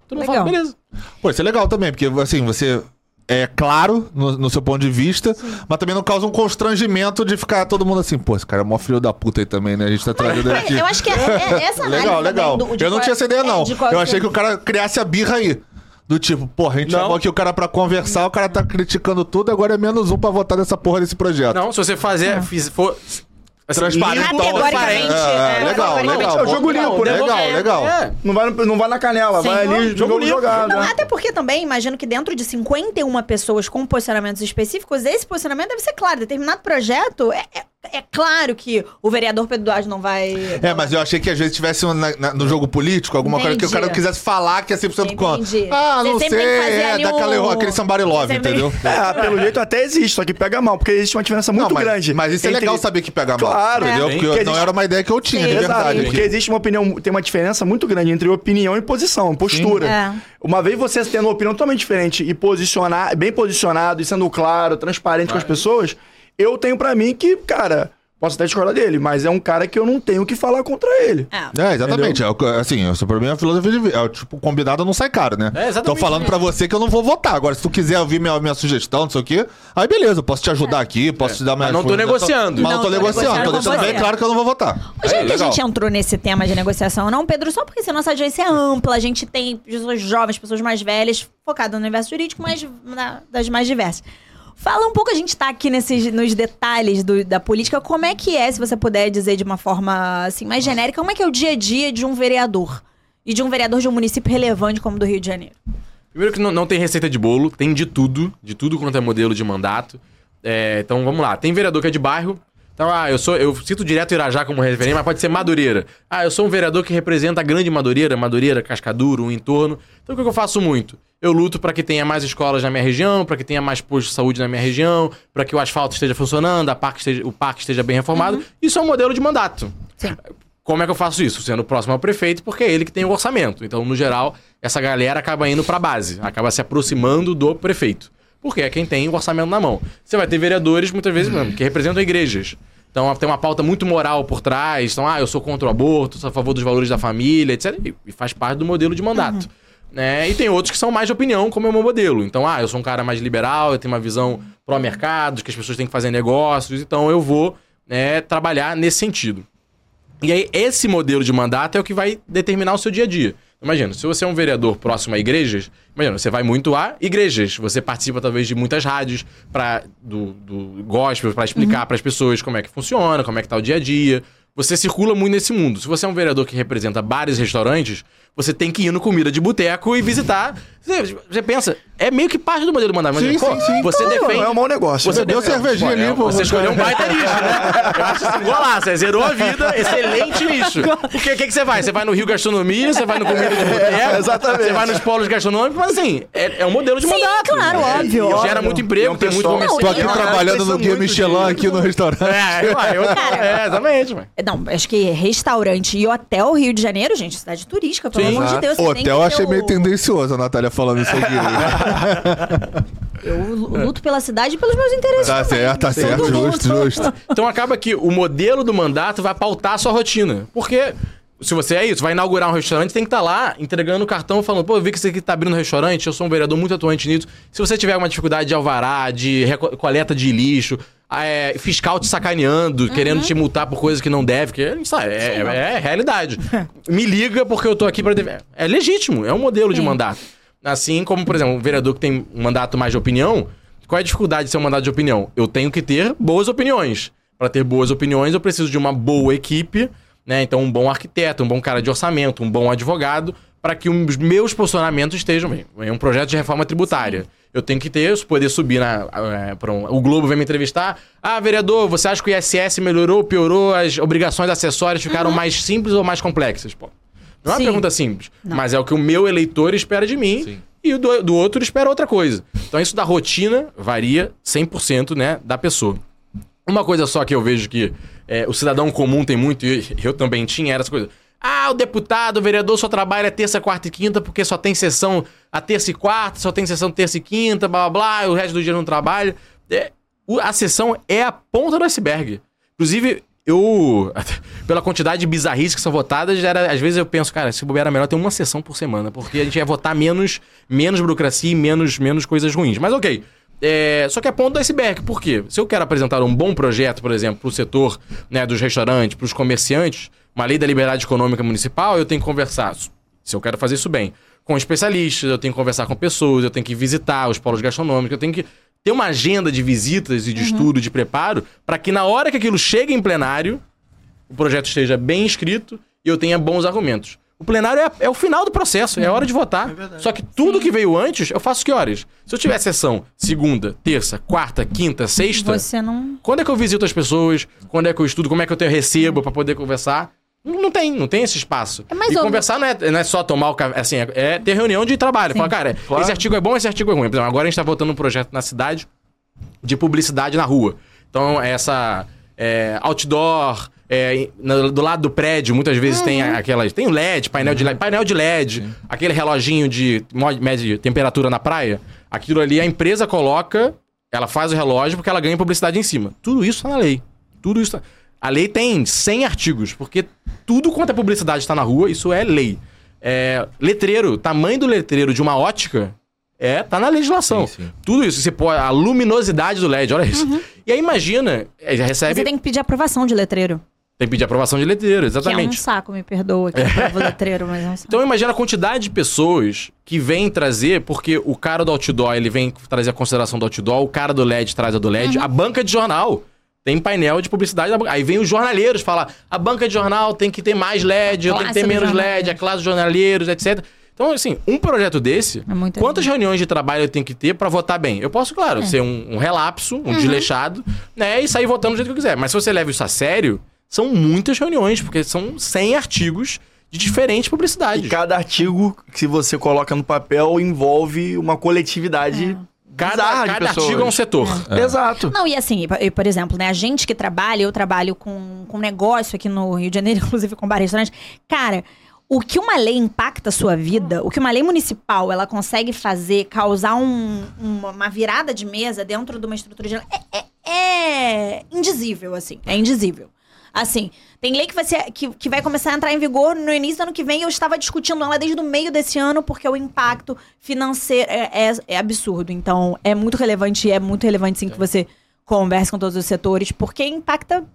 Todo mundo Legal. fala, beleza. Pô, isso é legal também, porque assim, você é claro no, no seu ponto de vista, mas também não causa um constrangimento de ficar todo mundo assim, pô, esse cara é mó filho da puta aí também, né? A gente tá trazendo ele aqui. Eu acho que é, é essa análise Legal, legal. do- de eu não qual- tinha essa ideia, é, não. qual- Eu achei que o cara criasse a birra aí. Do tipo, porra, a gente Não. chamou aqui o cara pra conversar, o cara tá criticando tudo, agora é menos um pra votar nessa porra desse projeto. Não, se você fazer, fiz- for. Assim, Transparente, transparente. É, é, legal, categoricamente. legal. É o jogo Legal, limpo, né? Legal, É, legal. é. Não vai, não vai na canela, Sim. vai ali, Jogo jogo limpo. jogado. Não, né? até porque também, imagino que dentro de 51 pessoas com posicionamentos específicos, esse posicionamento deve ser claro. Determinado projeto, é, é, é claro que o vereador Pedro Duarte não vai... É, mas eu achei que às vezes tivesse um na- na- no jogo político alguma coisa que o Entendi. cara quisesse falar que é 100% contra. Entendi. Ah, não sei, é daquele um- aquele somebody love, Sempre- entendeu? É, pelo jeito até existe, só que pega mal, porque existe uma diferença muito não, mas, grande. Mas isso é entre- legal saber que pega mal. Claro. entendeu? É. Porque Porque não existe- era uma ideia que eu tinha, Sim, de Exato, verdade. porque existe uma opinião, tem uma diferença muito grande entre opinião e posição, postura. É. Uma vez você tendo uma opinião totalmente diferente e posicionar, bem posicionado e sendo claro, transparente com as pessoas, eu tenho pra mim que, cara, posso até discordar dele, mas é um cara que eu não tenho o que falar contra ele. É. É, exatamente. É, assim, o seu problema é a filosofia de vida. É, o tipo, combinado não sai caro, né? É, exatamente. Tô falando pra você que eu não vou votar. Agora, se tu quiser ouvir minha, minha sugestão, não sei o quê, aí beleza, eu posso te ajudar aqui, posso te dar minha Mas não tô negociando. Mas não, Não, tô tô negociando, tô negociando deixando bem claro que eu não vou votar. Já que a legal. gente entrou nesse tema de negociação, não, Pedro, só porque assim, nossa audiência é ampla, a gente tem pessoas jovens, pessoas mais velhas, focadas no universo jurídico, mas na- das mais diversas. Fala um pouco, a gente tá aqui nesses, nos detalhes do- da política, como é que é, se você puder dizer de uma forma assim, mais genérica, como é que é o dia a dia de um vereador? E de um vereador de um município relevante como o do Rio de Janeiro. Primeiro que não, não tem receita de bolo, tem de tudo, de tudo quanto é modelo de mandato. É, então vamos lá, tem vereador que é de bairro. Então, ah, eu sou, eu cito direto Irajá como referência, mas pode ser Madureira. Ah, eu sou um vereador que representa a grande Madureira, Madureira, Cascaduro, o entorno. Então o que eu faço muito? Eu luto para que tenha mais escolas na minha região, para que tenha mais postos de saúde na minha região, para que o asfalto esteja funcionando, a parque esteja- o parque esteja bem reformado. Isso é um modelo de mandato. Sim. Como é que eu faço isso? Sendo próximo ao prefeito, porque é ele que tem o orçamento. Então, no geral, essa galera acaba indo pra base, acaba se aproximando do prefeito. Porque é quem tem o orçamento na mão. Você vai ter vereadores, muitas vezes, mano, que representam igrejas. Então, tem uma pauta muito moral por trás. Então, ah, eu sou contra o aborto, sou a favor dos valores da família, etc. E- faz parte do modelo de mandato. Né? E tem outros que são mais de opinião, como é o meu modelo. Então, ah, eu sou um cara mais liberal, eu tenho uma visão pró-mercado, que as pessoas têm que fazer negócios. Então, eu vou né, trabalhar nesse sentido. E aí, esse modelo de mandato é o que vai determinar o seu dia a dia. Imagina, se você é um vereador próximo a igrejas, imagina, você vai muito a igrejas, você participa talvez de muitas rádios para do, do gospel para explicar para as pessoas como é que funciona, como é que tá o dia a dia. Você circula muito nesse mundo. Se você é um vereador que representa bares e restaurantes, você tem que ir no comida de boteco e visitar. Você, você pensa, é meio que parte do modelo mandar. Mas, Sim, pô, sim, sim. Você Não, defende. é um mau negócio. Você Deu cervejinha é, ali, pô. Você escolheu um baita nicho, né? Eu acho assim, golaço, você zerou a vida, excelente nicho. Porque o que, que você vai? Você vai no Rio Gastronomia, você vai no Comida de Boteco, exatamente. você vai nos polos gastronômicos, mas assim, é, é um modelo de Sim, mandato. claro, É, óbvio, e óbvio. Gera muito E é emprego, um tem muito pessoal- comerciante. Tô aqui trabalhando no Guia muito Michelin de- aqui no restaurante. É, eu, eu, é, exatamente, mano. Não, acho que restaurante e hotel Rio de Janeiro, gente, cidade turística, pelo. Amor de Deus. você O tem hotel que eu achei o- meio tendencioso a Natália falando isso aqui. Eu luto pela cidade e pelos meus interesses. tá também. certo, tá certo, justo, justo. Então acaba que o modelo do mandato vai pautar a sua rotina. Porque se você é isso, vai inaugurar um restaurante, tem que estar lá entregando o cartão, falando, pô, eu vi que você aqui tá abrindo um restaurante, eu sou um vereador muito atuante nisso. Se você tiver uma dificuldade de alvará, de coleta de lixo, é, fiscal te sacaneando, querendo te multar por coisas que não deve, que isso é, é, é realidade. Me liga porque eu tô aqui pra... deve- É legítimo, é um modelo de Sim. mandato. Assim como, por exemplo, um vereador que tem um mandato mais de opinião, qual é a dificuldade de ser um mandato de opinião? Eu tenho que ter boas opiniões. Para ter boas opiniões, eu preciso de uma boa equipe, né? Então, um bom arquiteto, um bom cara de orçamento, um bom advogado, para que os meus posicionamentos estejam bem. É um projeto de reforma tributária. Eu tenho que ter, poder subir na. é, um- o Globo vem me entrevistar. Ah, vereador, você acha que o ISS melhorou, piorou? As obrigações acessórias ficaram mais simples ou mais complexas? Pô, não é uma Sim. pergunta simples, Não. mas é o que o meu eleitor espera de mim Sim. e o do, do outro espera outra coisa. Então isso da rotina varia 100% né, da pessoa. Uma coisa só que eu vejo que é, o cidadão comum tem muito, e eu também tinha, era essa coisa. Ah, o deputado, o vereador só trabalha terça, quarta e quinta porque só tem sessão a terça e quarta, só tem sessão terça e quinta, blá blá blá, o resto do dia não trabalha. É, a sessão é a ponta do iceberg. Inclusive, eu, pela quantidade de bizarrices que são votadas, era, às vezes eu penso, cara, se bobear era melhor ter uma sessão por semana, porque a gente ia votar menos, menos burocracia e menos, menos coisas ruins. Mas ok. É, só que é ponto do iceberg. Por quê? Se eu quero apresentar um bom projeto, por exemplo, para o setor né, dos restaurantes, para os comerciantes, uma lei da liberdade econômica municipal, eu tenho que conversar. Se eu quero fazer isso bem, com especialistas, eu tenho que conversar com pessoas, eu tenho que visitar os polos gastronômicos, eu tenho que ter uma agenda de visitas e de estudo, de preparo, para que na hora que aquilo chegue em plenário, o projeto esteja bem escrito e eu tenha bons argumentos. O plenário é, é o final do processo, é a hora de votar. Só que tudo que veio antes, eu faço que horas? Se eu tiver sessão segunda, terça, quarta, quinta, sexta, Você não. quando é que eu visito as pessoas? Quando é que eu estudo? Como é que eu tenho recebo pra poder conversar? Não tem, não tem esse espaço. É mais e ou- conversar não é, não é só tomar o café, assim, é, é ter reunião de trabalho. Falar, cara, esse artigo é bom, esse artigo é ruim. Por exemplo, agora a gente tá votando um projeto na cidade de publicidade na rua. Então, essa é, outdoor, é, na- do lado do prédio, muitas vezes tem Uhum. aquelas. Tem o LED, painel de LED, painel de LED, aquele reloginho de mede temperatura na praia. Aquilo ali a empresa coloca, ela faz o relógio porque ela ganha publicidade em cima. Tudo isso tá na lei. Tudo isso tá... A lei tem 100 artigos, porque tudo quanto é publicidade está na rua, isso é lei. É, letreiro, tamanho do letreiro de uma ótica é tá na legislação. Sim, sim. Tudo isso, você pode, a luminosidade do LED, olha isso. E aí imagina, é, recebe, Uhum. Você tem... tem que pedir aprovação de letreiro. Que pedir aprovação de letreiro, Que é um exatamente. saco, me perdoa que eu aprovo letreiro, mas é um saco. Então imagina a quantidade de pessoas que vem trazer, porque o cara do outdoor, ele vem trazer a consideração do outdoor, o cara do LED traz a do LED, Uhum. a banca de jornal tem painel de publicidade. da banca. Aí vem os jornaleiros falar, a banca de jornal tem que ter mais LED, eu tenho que ter menos LED, a classe dos jornaleiros, etc. Então, assim, um projeto desse, É muito quantas reuniões de trabalho eu tenho que ter pra votar bem? Eu posso, claro, É. ser um, um relapso, um Uhum. desleixado, né, e sair votando do jeito que eu quiser. Mas se você leva isso a sério, são muitas reuniões, porque são 100 artigos de diferentes publicidades. E cada artigo que você coloca no papel envolve uma coletividade Cada, bizarra de cada pessoas. artigo é um setor. Exato. Não, e assim, por- por exemplo, né, a gente que trabalha, eu trabalho com, com negócio aqui no Rio de Janeiro, inclusive com bar e restaurante. Cara, o que uma lei impacta a sua vida, o que uma lei municipal ela consegue fazer, causar um- uma, uma virada de mesa dentro de uma estrutura de. É, é, é indizível, assim. É indizível. Assim, tem lei que vai, ser, que, que vai começar a entrar em vigor no início do ano que vem. Eu estava discutindo ela desde o meio desse ano, porque o impacto financeiro é, é, é absurdo. Então, é muito relevante, é muito relevante sim que você converse com todos os setores, porque impacta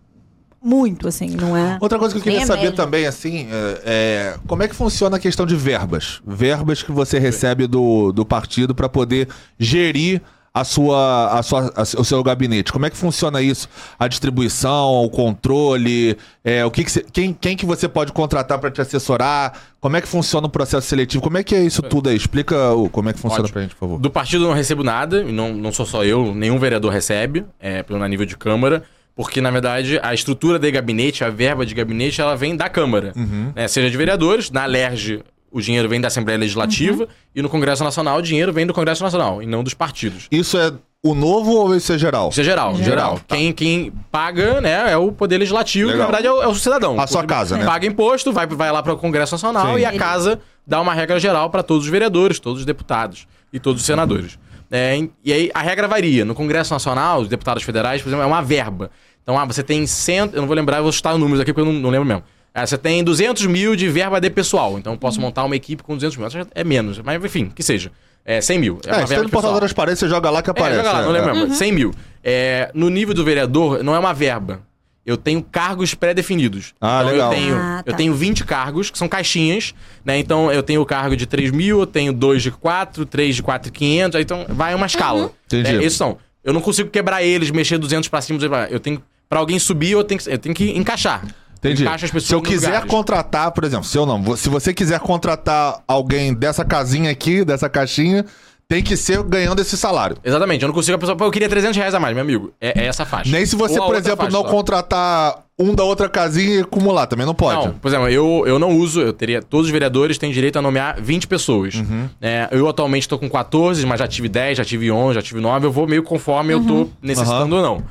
muito, assim, não é? Outra coisa que eu queria a saber também, assim, é, é, como é que funciona a questão de verbas? Verbas que você recebe do, do partido para poder gerir a sua, a sua, a- o seu gabinete. Como é que funciona isso? A distribuição, o controle, é, o que, que você- quem, quem que você pode contratar para te assessorar? Como é que funciona o processo seletivo? Como é que é isso tudo aí? Explica o, como é que funciona pra gente, por favor. Do partido eu não recebo nada, não, não sou só eu, nenhum vereador recebe, é, pelo na nível de Câmara, porque, na verdade, a estrutura de gabinete, a verba de gabinete, ela vem da Câmara. né? Seja de vereadores, na LERJ o dinheiro vem da Assembleia Legislativa, e no Congresso Nacional o dinheiro vem do Congresso Nacional, e não dos partidos. Isso é o novo ou isso é geral? Isso é geral, Geral. geral. Quem, quem paga, né, é o Poder Legislativo, que na Legal. verdade é o, é o cidadão. A sua Ele casa, né? Paga imposto, vai, vai lá para o Congresso Nacional Sim. e a casa dá uma regra geral para todos os vereadores, todos os deputados e todos os senadores. É, e aí a regra varia. No Congresso Nacional, os deputados federais, por exemplo, é uma verba. Então, ah, você tem cento. Eu não vou lembrar, eu vou chutar números aqui porque eu não, não lembro mesmo. Ah, você tem 200 mil de verba de pessoal. Então, eu posso montar uma equipe com 200 mil. Acho que É menos, mas enfim, que seja. É 100 mil. É, É, uma verba no de das paredes, você joga lá que aparece. É, joga lá, né? não lembro É. mesmo. 100 mil. É, no nível do vereador, não é uma verba. Eu tenho cargos pré-definidos. Ah, então legal. Eu tenho, Ah, tá. eu tenho 20 cargos, que são caixinhas, né? Então eu tenho o cargo de 3 mil, eu tenho 2 de 4, 3 de 4,500, aí então vai uma escala. Entendi. É, esses são. Eu não consigo quebrar eles, mexer 200 pra cima, 200 pra baixo. Eu tenho, pra alguém subir, eu tenho, que- eu tenho que encaixar. Entendi. Encaixa as pessoas Se eu quiser lugares. contratar, por exemplo, se eu não, se você quiser contratar alguém dessa casinha aqui, dessa caixinha, tem que ser ganhando esse salário. Exatamente, eu não consigo a pessoa, pô, eu queria 300 reais a mais, meu amigo. É, é essa faixa. Nem se você, Ou por exemplo, não só. contratar um da outra casinha e acumular, também não pode. Não, por exemplo, eu, eu não uso, eu teria. Todos os vereadores têm direito a nomear 20 pessoas. Uhum. É, eu atualmente tô com 14, mas já tive 10, já tive 11, já tive 9. Eu vou meio conforme eu tô necessitando ou não.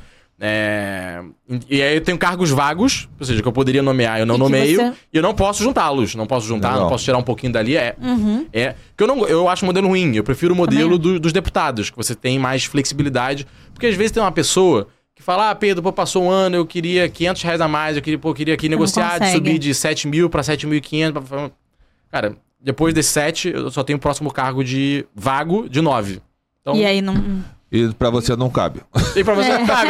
É, e aí eu tenho cargos vagos, ou seja, que eu poderia nomear, eu não E nomeio. você- E eu não posso juntá-los. Não posso juntar, Legal. não posso tirar um pouquinho dali. É. é que eu, não, eu acho o modelo ruim. Eu prefiro o modelo do- dos deputados, que você tem mais flexibilidade. Porque às vezes tem uma pessoa. Que fala, ah, Pedro, pô, passou um ano, eu queria 500 reais a mais, eu queria, pô, eu queria aqui negociar, de subir de 7 mil pra 7.500. pra- Cara, depois desse 7, eu só tenho o próximo cargo de vago de 9. Então, E aí não. E pra você não cabe. e pra você, tá,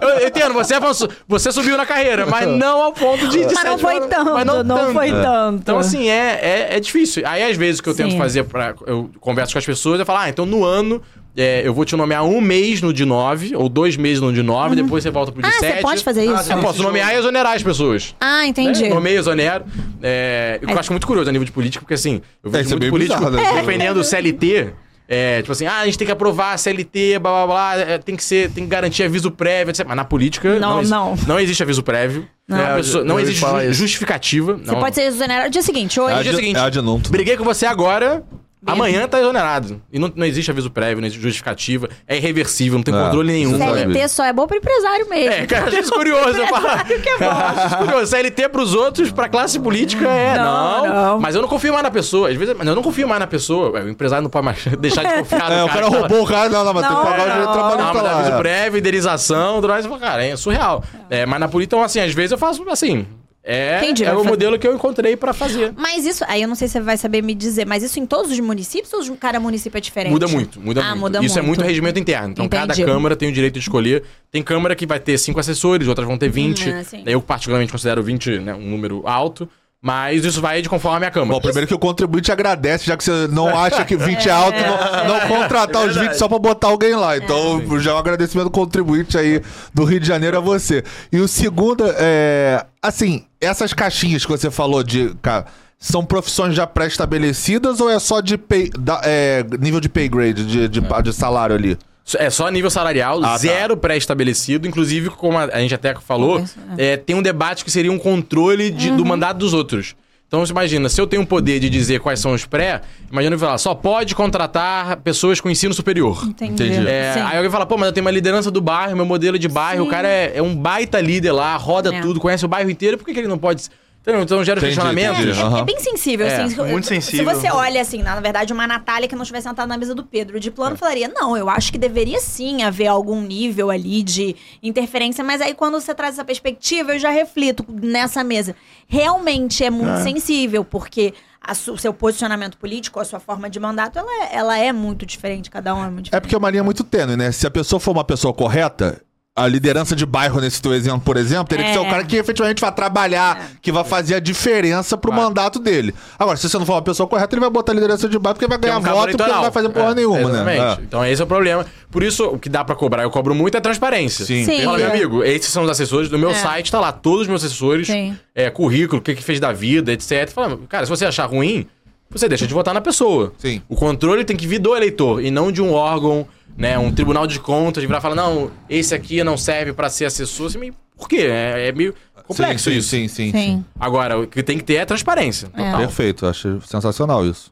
eu, eu entendo, você avançou, você subiu na carreira, mas não ao ponto de, de Mas não foi tanto, mas não, foi tanto. Então, assim, é, é, é difícil. Aí, às vezes, o que eu tento Sim. fazer pra. Eu converso com as pessoas, eu falo, ah, então no ano. é, eu vou te nomear um mês no de 9, ou dois meses no de 9, depois você volta pro de Ah, 7. você pode fazer isso? Eu posso nomear e exonerar as pessoas. Ah, entendi. Né? Nomeio, exonero. É, o que eu acho muito curioso a nível de política, porque assim, eu É, vejo é muito político bizarro, né? defendendo o CLT. É, tipo assim, ah, a gente tem que aprovar a CLT, blá blá blá, é, tem que ser, tem que garantir aviso prévio, etc. Mas na política Não, exi- não. não existe aviso prévio. Não. A pessoa- não existe ju- isso. justificativa. Você não. pode ser exonerado dia seguinte. Hoje. É dia seguinte. é. Briguei com você agora, amanhã tá exonerado. E não, não existe aviso prévio, não existe justificativa, é irreversível, não tem É, controle nenhum. CLT só é bom pro empresário mesmo. É, cara, acho isso curioso. Eu falo, acho isso curioso. CLT pros outros, pra classe política é. Não, Não, não. Mas eu não confio mais na pessoa. Às vezes, mas eu não confio mais na pessoa. O empresário não pode mais deixar de confiar no É, o cara roubou o cara, não, não, mas tem que Não, pagar o direito não. Não, mas lá. aviso é. prévio, indenização, tudo mais. Eu falo, Cara, é surreal. É, mas na política, então, assim, às vezes eu faço assim. É, Entendi, é o fazer. modelo que eu encontrei pra fazer. Mas isso, aí eu não sei se você vai saber me dizer, mas isso em todos os municípios ou cada município é diferente? Muda muito, muda ah, muito. Muda Isso é muito muito regimento interno. Então, cada Entendi. Câmara tem o direito de escolher. Tem Câmara que vai ter cinco assessores, outras vão ter 20. Hum, sim. eu, particularmente, considero 20 né, um número alto. Mas isso vai de conforme a minha Câmara. Bom, primeiro que o contribuinte agradece, já que você não acha que 20 é alto, não, não contratar os 20 só pra botar alguém lá. Então, já é um agradecimento do contribuinte aí do Rio de Janeiro a você. E o segundo, é. Assim, essas caixinhas que você falou de. ca- São profissões já pré-estabelecidas ou é só de pay- da- é, nível de pay grade, de, de, de salário ali? É só nível salarial, Ah, tá. zero pré-estabelecido. Inclusive, como a, a gente até falou, Isso, é, tem um debate que seria um controle de- Uhum. do mandato dos outros. Então, você imagina, se eu tenho o poder de dizer quais são os pré, imagina eu falar, só pode contratar pessoas com ensino superior. Entendi. Entendi. É, aí alguém fala, pô, mas eu tenho uma liderança do bairro, meu modelo de bairro, Sim. o cara é, é um baita líder lá, roda É. tudo, conhece o bairro inteiro, por que, que ele não pode. Entendeu? Então gera Entendi, questionamento. entendi. É, Aham. é bem sensível, É, assim. muito sensível. Se você olha, assim, na verdade, uma Natália que não estivesse sentada na mesa do Pedro de plano, falaria, não, eu acho que deveria sim haver algum nível ali de interferência, mas aí quando você traz essa perspectiva, eu já reflito nessa mesa. Realmente é muito sensível, porque a su- o seu posicionamento político, a sua forma de mandato, ela é, ela é muito diferente, cada um é muito É diferente. porque é uma linha muito tênue, né? Se a pessoa for uma pessoa correta, a liderança de bairro nesse teu exemplo, por exemplo, teria que ser o É. cara que efetivamente vai trabalhar, que vai fazer a diferença pro Claro. mandato dele. Agora, se você não for uma pessoa correta, ele vai botar a liderança de bairro porque vai é ganhar um voto porque não vai fazer porra É, nenhuma, exatamente. né? Então esse é o problema. Por isso, o que dá pra cobrar, eu cobro muito, é transparência. Sim. Sim. Fala, meu amigo, esses são os assessores. No meu É. site tá lá, todos os meus assessores, é, currículo, o que, que fez da vida, etc. Fala, cara, se você achar ruim, você deixa de votar na pessoa. Sim. O controle tem que vir do eleitor e não de um órgão, né? Um tribunal de contas, de virar e falar, não, esse aqui não serve pra ser assessor. Assim, meio- por quê? É, é meio complexo sim, isso. Sim, sim, sim. Sim. Agora, o que tem que ter é transparência. Total. Perfeito, acho sensacional isso.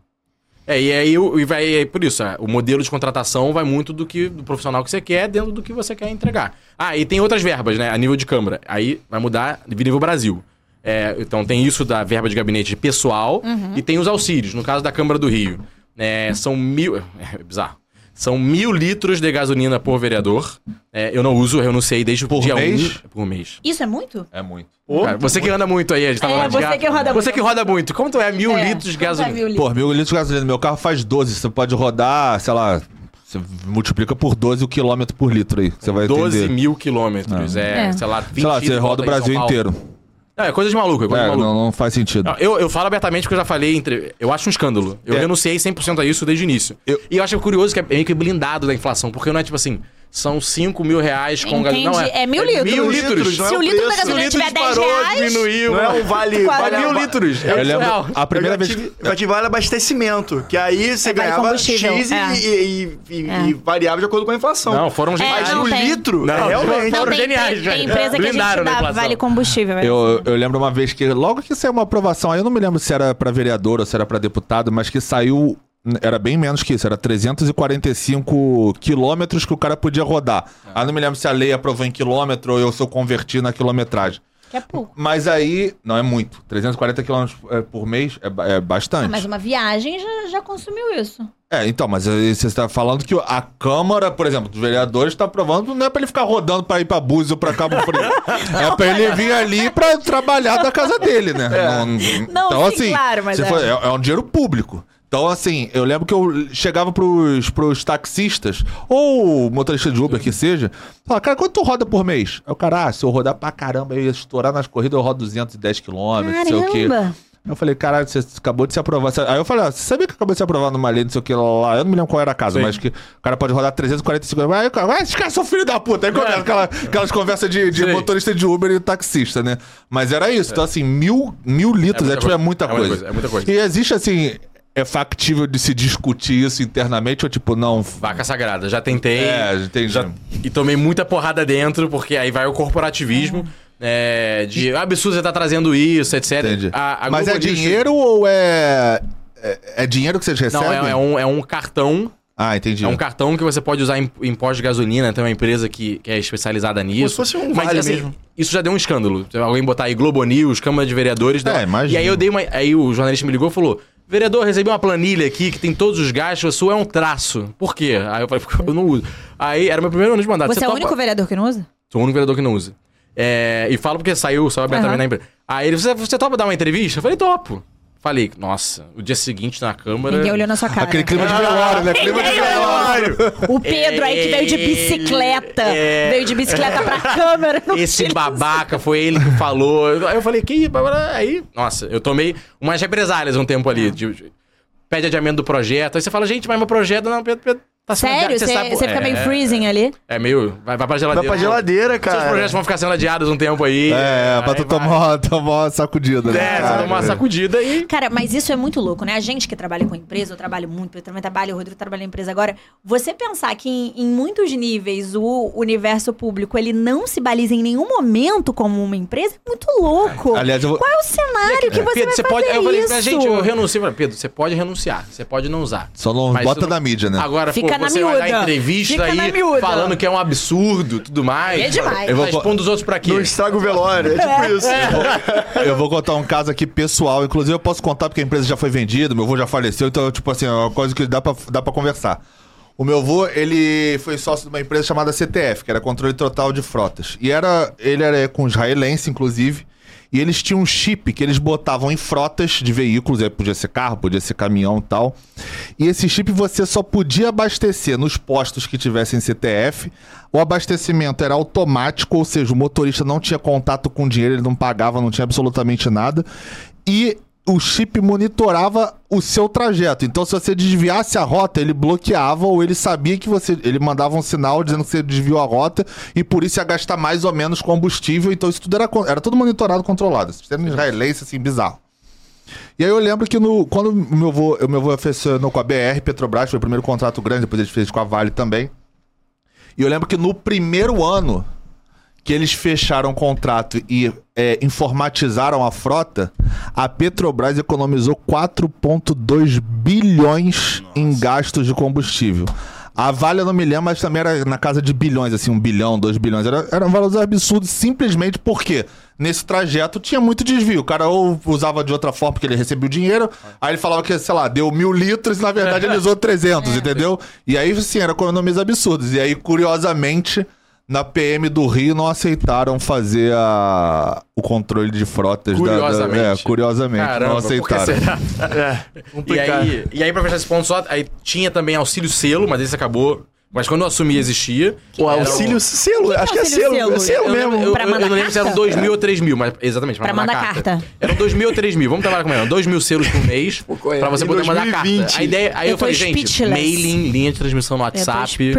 É, e aí o- e vai, e por isso, é, o modelo de contratação vai muito do que do profissional que você quer dentro do que você quer entregar. Ah, e tem outras verbas, né? A nível de Câmara. Aí vai mudar de nível Brasil. É, então tem isso da verba de gabinete pessoal e tem os auxílios. No caso da Câmara do Rio, é, são mil. É bizarro. São mil litros de gasolina por vereador. É, eu não uso, eu renunciei desde o Por dia mês? 1. Por mês. Isso é muito? É muito. Cara, você que anda muito aí, a gente tá É, você gato. que roda Você muito. que roda muito. Quanto é mil É, litros de é gasolina? mil litros? Pô, mil litros de gasolina. Meu carro faz 12. Você pode rodar, sei lá. Você multiplica por 12 o quilômetro por litro aí. Você vai 12 entender. mil quilômetros. É, É. sei lá, 20 Sei lá, você roda o Brasil Paulo. inteiro. Não, é coisa de maluco, é coisa É, de maluco. não, não faz sentido. Não, eu, eu falo abertamente porque eu já falei entre. Eu acho um escândalo. Eu É. renunciei 100% a isso desde o início. Eu- E eu acho curioso que é meio que blindado da inflação, porque não é tipo assim, são 5 mil reais com gasolina. Não, Entendi. É mil litros. Mil litros, litros. não é Se o o litro da gasolina litro tiver 10 disparou, reais... diminuiu. Não é um vale. Vale mil litros. Eu É lembro a primeira eu vez que. tive, eu tive vale abastecimento, que aí você É, ganhava X e, é. e- e- É. e variava de acordo com a inflação. Não, foram É, geniais. Mas não o tem. litro, Não, é, realmente. foram tem, geniais, tem, tem empresa que a gente dá vale combustível. velho. Eu, eu lembro uma vez que, logo que saiu uma aprovação, aí eu não me lembro se era pra vereador ou se era pra deputado, mas que saiu. Era bem menos que isso, era 345 quilômetros que o cara podia rodar. Aí não me lembro se a lei aprovou em quilômetro ou eu se eu converti na quilometragem. Que é pouco. Mas aí, não é muito. 340 quilômetros é, por mês é, é bastante. Ah, mas uma viagem já, já consumiu isso. É, então, mas você está falando que a Câmara, por exemplo, dos vereadores, está aprovando, não é pra ele ficar rodando pra ir pra Búzios ou pra Cabo Frio. é pra ele vir ali pra trabalhar da casa dele, né? Não, Não, então, sim, assim, claro, mas é. for- é. é um dinheiro público. Então, assim, eu lembro que eu chegava pros, pros taxistas, ou motorista de Uber que seja, falava, cara, quanto tu roda por mês? Aí o cara, ah, se eu rodar pra caramba, eu ia estourar nas corridas, eu rodo 210 quilômetros, não sei o quê. Caramba! Eu falei, caralho, você acabou de se aprovar. Aí eu falei, ah, você sabia que acabou de se aprovar numa lei, não sei o que lá. Eu não me lembro qual era a casa, Sim. mas que o cara pode rodar 345. Aí o cara, ah, esses caras são filho da puta. Aí começa aquela, aquelas conversas de, de motorista de Uber e taxista, né? Mas era isso. Então, assim, mil, mil litros é, muita tipo, é coisa. muita É muita coisa, é muita coisa. E existe, assim, é factível de se discutir isso internamente ou tipo, não. Vaca sagrada. Já tentei. É, entendi. Já, e tomei muita porrada dentro, porque aí vai o corporativismo. é, de "Ah, absurdo você tá trazendo isso, etc. Entendi. A- a Mas é News- dinheiro ou é. É, é dinheiro que vocês recebem? Não, é, é um, é um cartão. Ah, entendi. É um cartão que você pode usar em, em pós de gasolina. Tem uma empresa que, que é especializada nisso. se fosse um Mas vale assim, mesmo. isso já deu um escândalo. Alguém botar aí Globo News, Câmara de Vereadores. deu- É, imagino. E aí eu dei uma. Aí o jornalista me ligou e falou: Vereador, recebi uma planilha aqui que tem todos os gastos, a sua é um traço. Por quê? Aí eu falei, porque eu não uso. Aí era meu primeiro ano de mandato. Você é o topa- único vereador que não usa? Sou o único vereador que não usa. É, e falo porque saiu, saiu abertamente Aham. na empresa. Aí ele, você, você topa dar uma entrevista? Eu falei, topo. Falei, nossa, o dia seguinte na Câmara. Ninguém olhou na sua cara. Aquele clima de velório, né? Clima de velório. O Pedro aí que veio de bicicleta. É. Veio de bicicleta pra câmera. não Esse tira- babaca foi ele que falou. Aí eu falei, que aí, nossa, eu tomei umas represálias um tempo ali. de- de- pede adiamento do projeto. Aí você fala, gente, mas meu projeto não, Pedro, Pedro, tá sendo Sério? Você sabe- fica é, meio freezing ali? É meio. Vai, vai pra Vai geladeira. pra geladeira, Seus cara. projetos vão ficar sendo adiados um tempo aí. É, pra tu vai. tomar, uma- tomar uma sacudida, né? É, você Cara, tomar uma sacudida e. Cara, mas isso é muito louco, né? A gente que trabalha com empresa, eu trabalho muito, eu também trabalho, o Rodrigo trabalha em empresa agora. Você pensar que em, em muitos níveis o universo público ele não se baliza em nenhum momento como uma empresa é muito louco. Aliás, eu vou- Qual é o cenário que você Pedro, vai você fazer pode. Eu falei, gente, eu renuncio. Pedro, você pode renunciar, você pode não usar. Só não bota não- na mídia, né? Agora, Fica na você vai dar miúda. entrevista aí miúda. falando que é um absurdo tudo mais. É demais. Eu vou Eu vou- expondo os outros pra quê? Não estraga o velório, é tipo isso. Eu vou contar um caso aqui pessoal. Inclusive, eu posso contar porque a empresa já foi vendida, meu avô já faleceu, então, tipo assim, é uma coisa que dá pra, dá pra conversar. O meu avô, ele foi sócio de uma empresa chamada CTF, que era Controle Total de Frotas. E era, ele era com israelense, inclusive. E eles tinham um chip que eles botavam em frotas de veículos, podia ser carro, podia ser caminhão e tal. E esse chip você só podia abastecer nos postos que tivessem CTF. O abastecimento era automático, ou seja, o motorista não tinha contato com dinheiro, ele não pagava, não tinha absolutamente nada. E o chip monitorava o seu trajeto. Então, se você desviasse a rota, ele bloqueava ou ele sabia que você. Ele mandava um sinal dizendo que você desviou a rota e por isso ia gastar mais ou menos combustível. Então, isso tudo era, era tudo monitorado, controlado. Sistema israelense, assim, bizarro. E aí eu lembro que no, quando meu avô, o meu avô aficionou com a BR, Petrobras, foi o primeiro contrato grande, depois ele fez com a Vale também. E eu lembro que no primeiro ano que eles fecharam o contrato e é, informatizaram a frota, a Petrobras economizou 4,2 bilhões em gastos de combustível. A Vale eu não me lembro, mas também era na casa de bilhões, assim, um bilhão, dois bilhões. Era, era um valor absurdo, simplesmente porque nesse trajeto tinha muito desvio. O cara ou usava de outra forma, porque ele recebia o dinheiro, aí ele falava que, sei lá, deu mil litros e na verdade ele usou 300, entendeu? E aí, assim, era economias absurdas. E aí, curiosamente, na PM do Rio não aceitaram fazer a, o controle de frotas. da- Da, Curiosamente. é, curiosamente, Caramba, não aceitaram. será? É, E aí, e aí, pra fechar esse ponto só, aí tinha também auxílio selo, mas esse acabou. Mas quando eu assumi, existia. O auxílio selo, acho que é selo, selo? é selo Eu, mesmo. lembro- eu, Pra eu- eu mandar não lembro se eram carta? 2 mil ou 3 mil, mas exatamente, pra, Pra mandar, mandar carta. carta. Eram 2 mil ou 3 mil. Vamos trabalhar com ela. 2 mil selos por mês é, pra você poder mandar 2020. carta. A ideia, aí Eu falei, gente, speechless. mailing, linha de transmissão no Eu tô WhatsApp.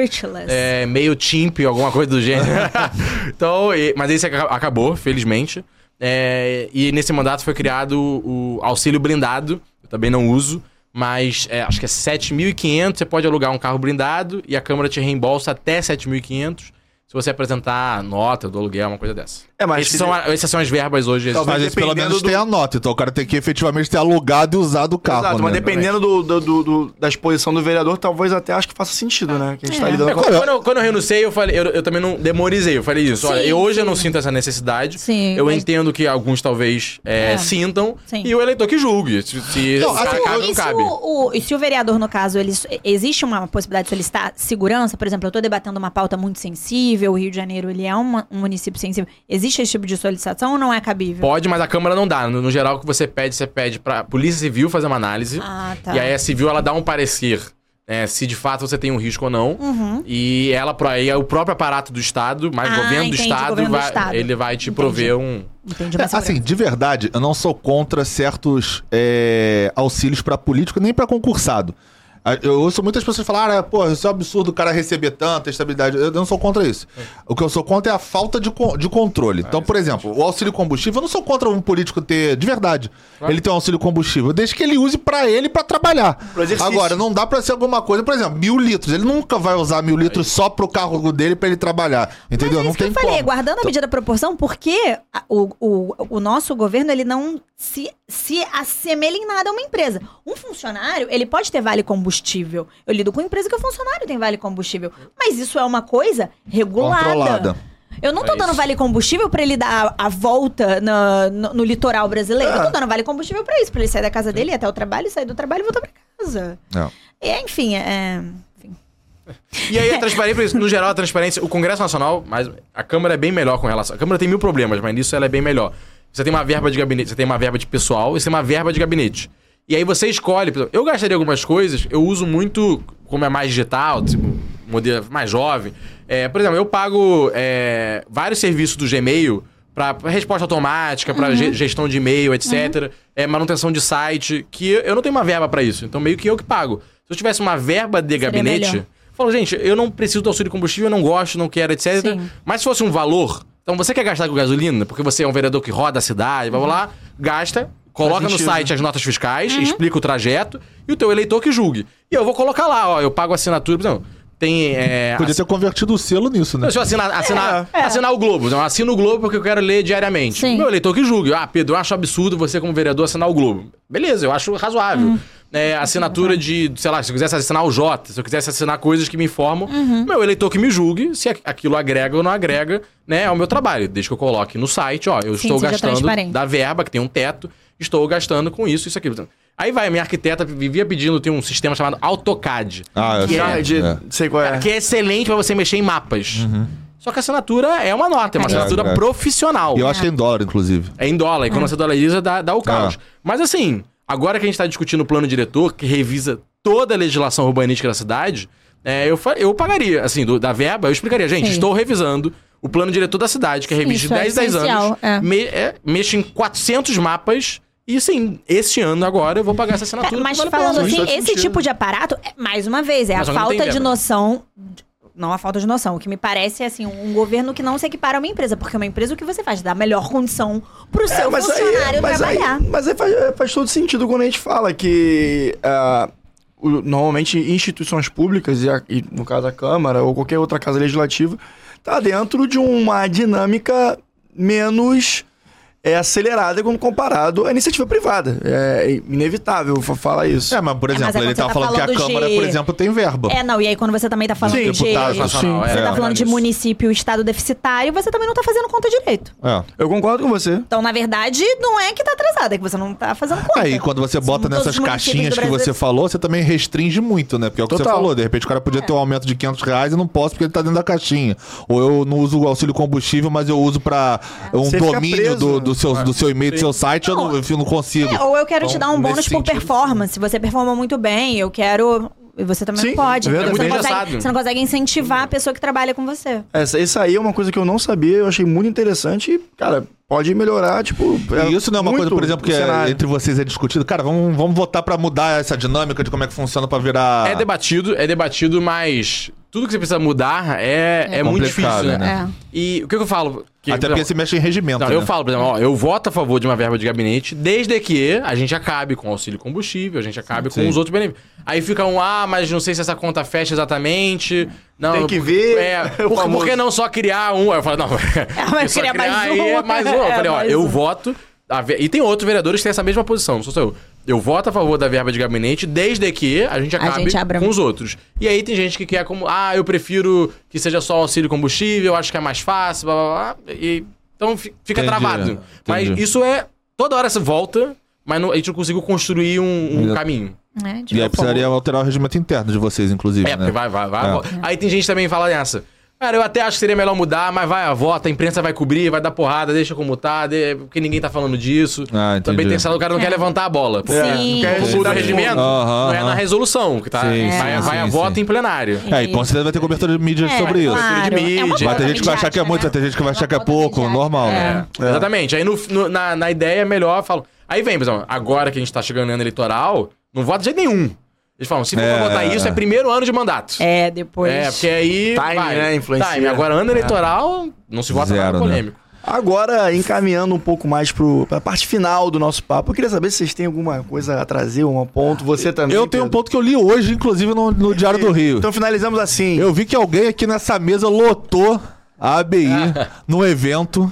É, MailChimp, alguma coisa do gênero. então, e- mas esse aca- acabou, felizmente. É, e nesse mandato foi criado o auxílio blindado. Eu também não uso. Mas é, acho que é 7.500. Você pode alugar um carro blindado e a Câmara te reembolsa até 7.500 se você apresentar nota do aluguel, uma coisa dessa. É, mas Esses são, essas são as verbas hoje. Talvez Mas esse pelo dependendo menos do- tem a nota, então o cara tem que efetivamente ter alugado e usado o carro. Exato, mas né? dependendo do, do- do- do- da exposição do vereador, talvez até acho que faça sentido, né? Que a gente tá É. lidando É, com. quando, quando eu, quando eu renunciei, eu falei, eu, eu também não demorizei, eu falei isso. Olha, Sim, eu, hoje eu não sim. sinto essa necessidade. Sim, eu mas- entendo que alguns talvez é, É. sintam. Sim. E o eleitor que julgue. Se, se Não, cabe assim, ou E não se cabe. o, o- e se o vereador, no caso, ele, existe uma possibilidade de solicitar segurança? Por exemplo, eu estou debatendo uma pauta muito sensível, o Rio de Janeiro ele é uma- um município sensível. Existe esse tipo de solicitação ou não é cabível? Pode, mas a Câmara não dá. No, no geral, o que você pede, você pede pra Polícia Civil fazer uma análise. Ah, tá. E aí a Civil, ela dá um parecer. né, se de fato você tem um risco ou não. E ela, pro- aí o próprio aparato do Estado, Uhum. Ah, governo do entendi, Estado, governo do vai- Estado. ele vai te Entendi. prover um. Entendi É, assim, de verdade, eu não sou contra certos é, auxílios pra político nem pra concursado. Eu ouço muitas pessoas falar, ah, pô, isso é um absurdo o cara receber tanta estabilidade. Eu não sou contra isso. O que eu sou contra é a falta de, de controle. Então, por exemplo, o auxílio combustível, eu não sou contra um político ter, de verdade, ele ter um auxílio combustível, desde que ele use pra ele pra trabalhar. Agora, não dá pra ser alguma coisa, por exemplo, mil litros. Ele nunca vai usar mil litros só pro carro dele pra ele trabalhar. Entendeu? Mas é não isso que tem eu falei, como. guardando a medida da proporção, porque o, o, o nosso governo ele não se, se assemelha em nada a uma empresa. Um funcionário, ele pode ter vale combustível. Eu lido com empresa que o funcionário tem vale combustível. Mas isso é uma coisa regulada. Controlada. Eu não tô É dando isso. vale combustível pra ele dar a, a volta na- no, no litoral brasileiro. Eu tô dando vale combustível pra isso, pra ele sair da casa dele, ir até o trabalho, sair do trabalho e voltar pra casa. Não. E, enfim, é. enfim. E aí a transparência, no geral, a transparência, o Congresso Nacional, mas a Câmara é bem melhor com relação. A Câmara tem mil problemas, mas nisso ela é bem melhor. Você tem uma verba de gabinete, você tem uma verba de pessoal e você tem uma verba de gabinete. E aí você escolhe, eu gastaria algumas coisas, eu uso muito, como é mais digital, tipo, modelo mais jovem. É, por exemplo, eu pago é, vários serviços do Gmail para resposta automática, para gestão de e-mail, etc. É, manutenção de site, que eu não tenho uma verba para isso. Então meio que eu que pago. Se eu tivesse uma verba de Seria gabinete, melhor. Falou, gente, eu não preciso do auxílio combustível, eu não gosto, não quero, etc. Sim. Mas se fosse um valor, então você quer gastar com gasolina, porque você é um vereador que roda a cidade, blá blá, gasta, coloca no site as notas fiscais, explica o trajeto e o teu eleitor que julgue. E eu vou colocar lá, ó, eu pago assinatura, por exemplo, tem. É, Podia ter convertido o selo nisso, né? se eu assinar, assinar, É. assinar o Globo, então, eu assino o Globo porque eu quero ler diariamente. Sim. Meu eleitor que julgue. Ah, Pedro, eu acho absurdo você, como vereador, assinar o Globo. Beleza, eu acho razoável. Uhum. É, assinatura de, sei lá, se eu quisesse assinar o Jota, se eu quisesse assinar coisas que me informam, Uhum. meu eleitor que me julgue se aqu- aquilo agrega ou não agrega, né, ao meu trabalho. Desde que eu coloque no site, ó, eu Sim, estou gastando da verba, que tem um teto, estou gastando com isso, isso, aquilo. Aí vai, a minha arquiteta vivia pedindo, tem um sistema chamado AutoCAD. Ah, eu que sei. é, Ah, de, É. sei qual é. que é excelente pra você mexer em mapas. Só que a assinatura é uma nota, é uma É. assinatura É. profissional. E eu acho que é em dólar, inclusive. É em dólar, e quando você dolariza, dá, dá o caos. Ah. Mas assim, agora que a gente tá discutindo o plano diretor, que revisa toda a legislação urbanística da cidade, é, eu, eu pagaria, assim, do- da verba, eu explicaria, gente, Sim. estou revisando o plano diretor da cidade, que é revisto de Isso é 10 10 anos, é. me, é, mexe em 400 mapas, e sim, esse ano agora eu vou pagar essa assinatura. É, mas vale falando assim, todo esse sentido. tipo de aparato, é, mais uma vez, é Mas a falta de noção. Não a falta de noção. O que me parece é assim, um governo que não se equipara a uma empresa. Porque uma empresa o que você faz? Dá a melhor condição pro seu É, mas aí- funcionário mas aí- trabalhar. mas aí faz, faz todo sentido quando a gente fala que o- normalmente instituições públicas, e, a- e no caso a Câmara ou qualquer outra casa legislativa, tá dentro de uma dinâmica menos é, acelerada quando comparado à iniciativa privada. É inevitável fa- falar isso. É, mas, por É, mas exemplo, é ele quando você tá tá falando que a falando Câmara, de- por exemplo, tem verba. É, não, e aí quando você também tá falando Sim, de. deputado Você nacional, tá é, falando de isso. município e estado deficitário, você também não tá fazendo conta direito. É. Eu concordo com você. Então, na verdade, não é que tá atrasado, é que você não tá fazendo conta. Aí, quando você bota nessas caixinhas do que você falou, você também restringe muito, né? Porque é o que você Total. falou. De repente, o cara podia ter um aumento de 500 reais e não posso porque ele tá dentro da caixinha. Ou eu não uso o auxílio combustível, mas eu uso pra um Você domínio do, do seu, do seu e-mail, do seu site, eu não, eu não consigo. É, ou eu quero te Então, dar um bônus por sentido, performance. Você performa muito bem, eu quero. E você também Sim, não pode. é você, É não muito consegue, você não consegue incentivar a pessoa que trabalha com você. Essa, isso aí é uma coisa que eu não sabia, eu achei muito interessante e, cara, pode melhorar, tipo. E isso não é uma coisa, muito por exemplo, que é- entre vocês é discutido. Cara, vamos, vamos votar pra mudar essa dinâmica de como é que funciona pra virar. É debatido, é debatido, mas tudo que você precisa mudar é, é, muito complicado, difícil, né? né? E o que, eu falo? Que, Até por porque exemplo, se mexe em regimento. Não, né? eu falo, por exemplo, ó, eu voto a favor de uma verba de gabinete desde que a gente acabe com o auxílio combustível, a gente acabe com Sim. os outros benefícios. Aí fica um, ah, mas não sei se essa conta fecha exatamente. Não, Tem que por- ver. É, por, por que não só criar um? Aí eu falo, não, mas só criar mais aí um. é mais um. Eu É, falei, ó, eu um. voto. ve- E tem outros vereadores que têm essa mesma posição, não sou só eu. Eu voto a favor da verba de gabinete desde que a gente acabe gente abra com os outros. E aí tem gente que quer como, ah, eu prefiro que seja só auxílio combustível, eu acho que é mais fácil, blá blá blá. E, então fi- fica Entendi, travado. Mas entendi. isso é. Toda hora você volta, mas não- a gente não conseguiu construir um, um Exato. caminho. Né? De E aí precisaria alterar o regimento interno de vocês, inclusive. É, né? porque vai, vai, vai. É. Aí tem gente também que fala nessa. Cara, eu até acho que seria melhor mudar, mas vai, vota, a imprensa vai cobrir, vai dar porrada, deixa como tá, de- porque ninguém tá falando disso. Ah, entendi. Também tem essa, o cara não quer levantar a bola. Porque Sim. não quer o se dar regimento. Aham, não é na resolução, que tá. Sim, vai sim, vai a sim, voto sim. em plenário. É, e com certeza vai ter cobertura de mídia É, sobre isso. claro. Cobertura de É mídia. Vai ter gente que vai achar que é muito, vai ter gente que vai achar que é pouco, normal, é. né? Exatamente. Aí no- no- na, na ideia é melhor, falo. Aí vem, por exemplo, agora que a gente tá chegando no ano eleitoral, não vota de jeito nenhum. Eles falam, se for É. pra votar isso, é primeiro ano de mandato. É, depois. É, porque aí. Time, vai. né, influencia. Time. Agora, ano eleitoral, não se vota Zero, nada né? polêmico. Agora, encaminhando um pouco mais pro, pra parte final do nosso papo, eu queria saber se vocês têm alguma coisa a trazer, um ponto. Você também. Eu tenho um Pedro. ponto que eu li hoje, inclusive, no, no Diário do Rio. Então finalizamos assim. Eu vi que alguém aqui nessa mesa lotou a ABI no evento.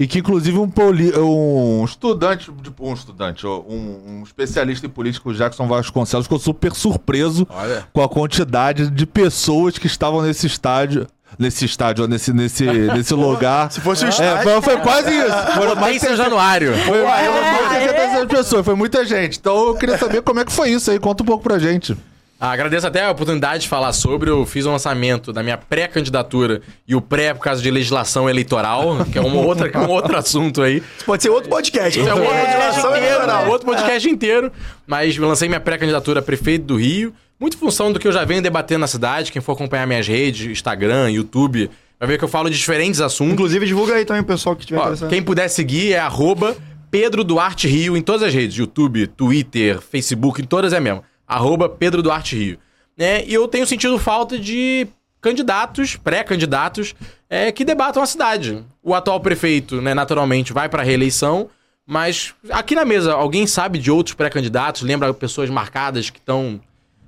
E que, inclusive, um, poli- um estudante, tipo, um estudante, um, um especialista em política, o Jackson Vasconcelos, ficou super surpreso Olha. com a quantidade de pessoas que estavam nesse estádio. Nesse estádio, nesse, nesse, nesse lugar. Se fosse o É, estádio. foi, foi quase isso. Foram mais em São Januário. Foi mais de 60 pessoas, foi muita gente. Então eu queria saber como é que foi isso aí. Conta um pouco pra gente. Ah, agradeço até a oportunidade de falar sobre. Eu fiz um lançamento da minha pré-candidatura e o pré por causa de legislação eleitoral, que é uma outra, que é um outro assunto aí. Pode ser outro podcast. É um outro podcast Legislação inteiro, eleitoral. um outro podcast inteiro. Mas eu lancei minha pré-candidatura a prefeito do Rio. Muito em função do que eu já venho debatendo na cidade. Quem for acompanhar minhas redes, Instagram, YouTube, vai ver que eu falo de diferentes assuntos. Inclusive, divulga aí também, pessoal, que tiver Ó, interessado. quem puder seguir é arroba Pedro Duarte Rio em todas as redes. YouTube, Twitter, Facebook, em todas é mesmo. Arroba Pedro Duarte Rio. Né? E eu tenho sentido falta de candidatos, pré-candidatos, é, que debatam a cidade. O atual prefeito, né, naturalmente, vai para reeleição, mas aqui na mesa, alguém sabe de outros pré-candidatos? Lembra pessoas marcadas que estão...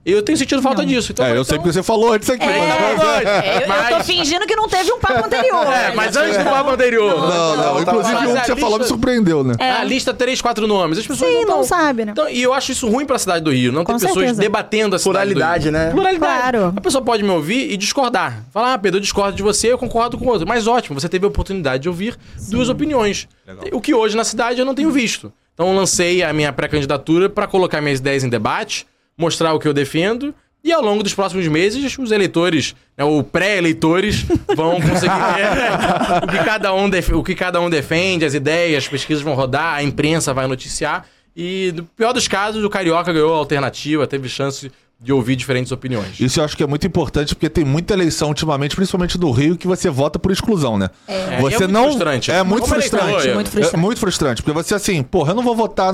Eu tenho sentido falta disso. Então, É, eu sei porque você falou antes aqui. É, mas- é, eu, eu tô Mas- fingindo que não teve um papo anterior. É, mas antes do papo anterior. Não, não, inclusive Mas um que você falou me lista- surpreendeu, né? A lista três, quatro nomes. As pessoas Sim, não, não sabe, né? Então, e eu acho isso ruim pra cidade do Rio. Não tem pessoas certeza. debatendo a cidade Pluralidade, do Rio. né? Pluralidade. Claro. A pessoa pode me ouvir e discordar. Falar, ah, Pedro, eu discordo de você, eu concordo com o outro. Mas ótimo, você teve a oportunidade de ouvir duas opiniões. O que hoje na cidade eu não tenho visto. Então eu lancei a minha pré-candidatura pra colocar minhas ideias em debate, mostrar o que eu defendo, E ao longo dos próximos meses, os eleitores, né, ou pré-eleitores, vão conseguir ver o, que cada um o que cada um defende, as ideias, as pesquisas vão rodar, a imprensa vai noticiar. E, no pior dos casos, o Carioca ganhou a alternativa, teve chance de ouvir diferentes opiniões. Isso eu acho que é muito importante, porque tem muita eleição ultimamente, principalmente do Rio, que você vota por exclusão, né? É, Você e é muito não. frustrante. É muito frustrante. eleitor, é. Muito frustrante. É muito frustrante, porque você assim, porra, eu não vou votar,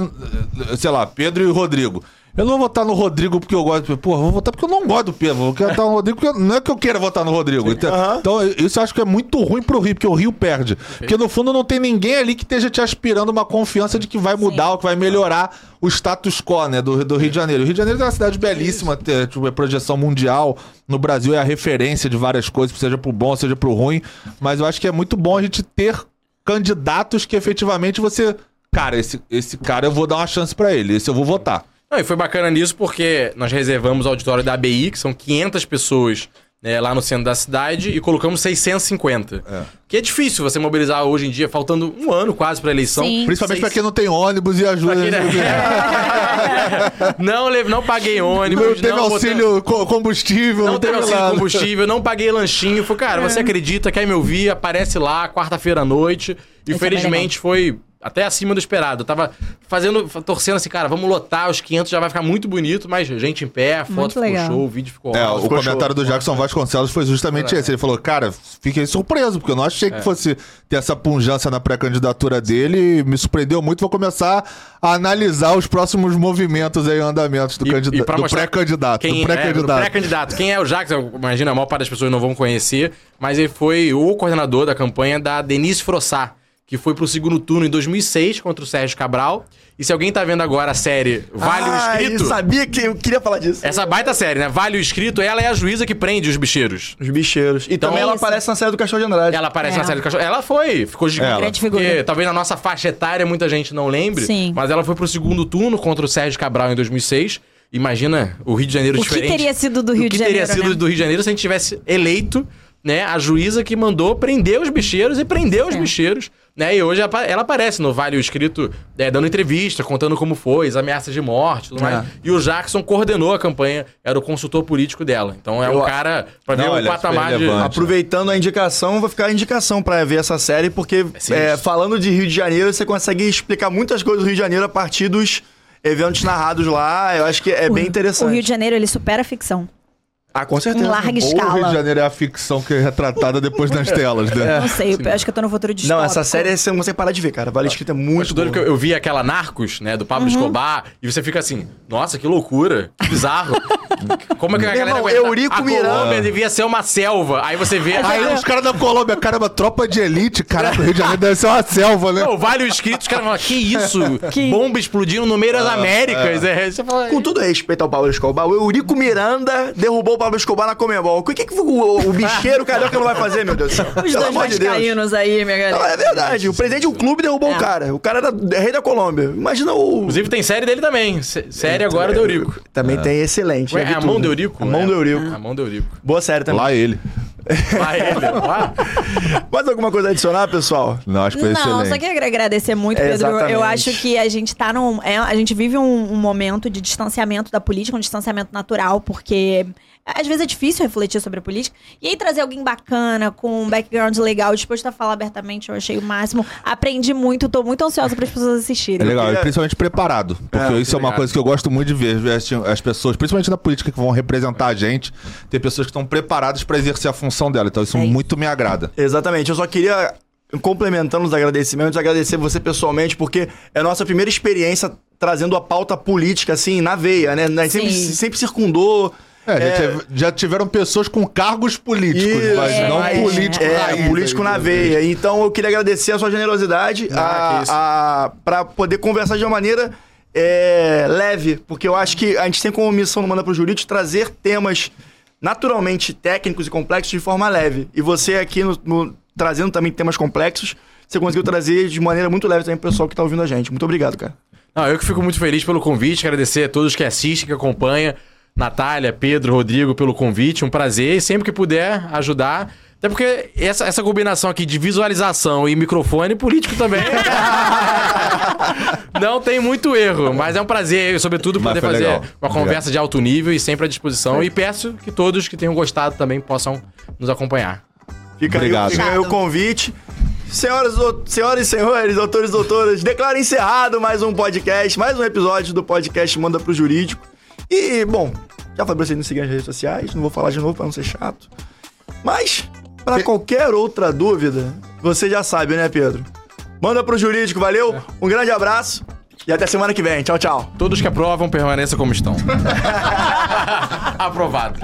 sei lá, Pedro e Rodrigo. Eu não vou votar no Rodrigo porque eu gosto. Porra, eu vou votar porque eu não gosto do Pedro. Eu vou votar no Rodrigo porque eu- não é que eu queira votar no Rodrigo. Então, Aham. então, isso eu acho que é muito ruim pro Rio, porque o Rio perde. Porque no fundo não tem ninguém ali que esteja te aspirando uma confiança de que vai mudar ou que vai melhorar o status quo, né, do, do Rio de Janeiro. O Rio de Janeiro é uma cidade belíssima, tem, tipo, é projeção mundial. No Brasil é a referência de várias coisas, seja pro bom, seja pro ruim. Mas eu acho que é muito bom a gente ter candidatos que efetivamente você. Cara, esse, esse cara eu vou dar uma chance pra ele, esse eu vou votar. Não, e foi bacana nisso porque nós reservamos o auditório da ABI, que são 500 pessoas né, lá no centro da cidade, e colocamos 650. Que é difícil você mobilizar hoje em dia, faltando um ano quase pra eleição. Sim. Principalmente pra Seis- quem não tem ônibus e ajuda. Quem não- não, não paguei ônibus, Não teve não auxílio co- combustível. Não teve auxílio nada. combustível, não paguei lanchinho. Falei, cara, É. você acredita, quer me ouvir? Aparece lá, quarta-feira à noite. E Esse é felizmente foi até acima do esperado. Eu tava fazendo, torcendo assim, cara, vamos lotar os 500, já vai ficar muito bonito, mas gente em pé, a foto Muito ficou legal. show, o vídeo ficou É, ótimo. o Ficou comentário show. do Jackson Vasconcelos foi justamente esse. Ele falou, cara, fiquei surpreso, porque eu não achei É. que fosse ter essa punjância na pré-candidatura dele. e Me surpreendeu muito. Vou começar a analisar os próximos movimentos aí, andamentos do, candida- e pra do pré-candidato. Quem, Do é, pré-candidato. Quem é o Jackson? Imagina, a maior parte das pessoas não vão conhecer, mas ele foi o coordenador da campanha da Denise Frossá, que foi pro segundo turno em 2006 contra o Sérgio Cabral. E se alguém tá vendo agora a série Vale o Ah, Escrito... eu sabia que eu queria falar disso. Essa baita série, né? Vale o Escrito, ela é a juíza que prende os bicheiros. Os bicheiros. E também ela Isso. aparece na série do Cachorro de Andrade. Ela aparece É. na série do cachorro. Ela foi, ficou gigante. Ela. Grande figura. Porque talvez na nossa faixa etária muita gente não lembre. Sim. Mas ela foi pro segundo turno contra o Sérgio Cabral em 2006. Imagina o Rio de Janeiro O que diferente. teria sido do Rio o de que teria Janeiro, sido né? do Rio de Janeiro se a gente tivesse eleito né, a juíza que mandou prender os bicheiros e prendeu os É. bicheiros. Né, e hoje ela aparece no Vale o Escrito é, dando entrevista, contando como foi, as ameaças de morte tudo É. mais. E o Jackson coordenou a campanha, era o consultor político dela. Então é um Eu- cara, pra Não, ver o é patamar de. Aproveitando a indicação, vou ficar a indicação pra ver essa série, porque é, falando de Rio de Janeiro, você consegue explicar muitas coisas do Rio de Janeiro a partir dos eventos narrados lá. Eu acho que é bem interessante. O Rio de Janeiro, ele supera a ficção. Ah, com certeza. Em larga Ou o Rio de escala. Janeiro é a ficção que é retratada depois nas telas, né? Não sei, eu acho que eu tô no futuro Não, distópico. essa série você não consegue parar de ver, cara. Vale escrito é Muito muito doido que eu, eu vi aquela Narcos, né, do Pablo Escobar, e você fica assim, nossa, que loucura, que bizarro. Como é que a Meu galera irmão, aguenta? Eurico A Miranda. Colômbia devia ser uma selva. Aí você vê... Aí os caras da Colômbia, caramba, tropa de elite, caraca, o Rio de Janeiro deve ser uma selva, né? Não, vale o escrito, os caras falam, que isso? Bomba explodindo no meio das Américas. É. Você fala, Com todo respeito ao Pablo Escobar, o Eurico Miranda derrubou o Pablo Escobar na Comembol. O que, que o, o bicheiro carioca não vai fazer, meu Deus do céu? Os Pelo dois amor de Deus. vascaínos aí, minha Não, galera. é verdade. O presidente de um clube derrubou É. o cara. O cara era rei da Colômbia. Imagina o. Inclusive tem série dele também. sé- Série agora do Eurico. Também tem excelente. Ué, é a mão do Eurico? A mão É. do Eurico. A mão do Eurico. Boa série também. Lá ele. Lá ele. Lá. Mais alguma coisa a adicionar, pessoal? Não, acho que foi Não, excelente. só queria agradecer muito, É, Pedro. Eu exatamente. acho que a gente tá num. é, a gente vive um, um momento de distanciamento da política, um distanciamento natural, porque às vezes é difícil refletir sobre a política. E aí trazer alguém bacana, com um background legal, disposto a falar abertamente, eu achei o máximo. Aprendi muito, tô muito ansiosa para as pessoas É assistirem. legal, queria- e principalmente preparado. Porque É, isso é uma coisa que eu gosto muito de ver. ver As, as pessoas, principalmente na política, que vão representar a gente, ter pessoas que estão preparadas para exercer a função dela. Então isso É isso. muito me agrada. Exatamente. Eu só queria, complementando os agradecimentos, agradecer você pessoalmente, porque é a nossa primeira experiência trazendo a pauta política, assim, na veia, né? Gente sempre, sempre circundou. É, já É, tive- já tiveram pessoas com cargos políticos, Isso, mas é, não mas- político É, raiz, político aí, na né? veia. Então eu queria agradecer a sua generosidade Ah, para poder conversar de uma maneira é, leve, porque eu acho que a gente tem como missão no Manda pro Jurídico trazer temas naturalmente técnicos e complexos de forma leve. E você aqui no- no- trazendo também temas complexos, você conseguiu trazer de maneira muito leve também pro pessoal que tá ouvindo a gente. Muito obrigado, cara. Não, eu que fico muito feliz pelo convite, agradecer a todos que assistem, que acompanham. Natália, Pedro, Rodrigo, pelo convite, um prazer. E sempre que puder ajudar, Até porque essa, essa combinação aqui de visualização e microfone, político também. não tem muito erro, mas é um prazer, sobretudo, poder fazer legal. uma conversa de alto nível e sempre à disposição. E peço que todos que tenham gostado também possam nos acompanhar. Fica Obrigado. aí, fica aí o Obrigado. convite. Senhoras, do- senhoras e senhores, doutores e doutoras, declaro encerrado mais um podcast, mais um episódio do podcast Manda pro Jurídico. E, bom, já falei pra vocês nos seguirem nas redes sociais, não vou falar de novo pra não ser chato. Mas, pra qualquer outra dúvida, você já sabe, né, Pedro? Manda pro Jurídico, valeu? Um grande abraço e até semana que vem. Tchau, tchau. Todos que aprovam, permaneçam como estão. Aprovado.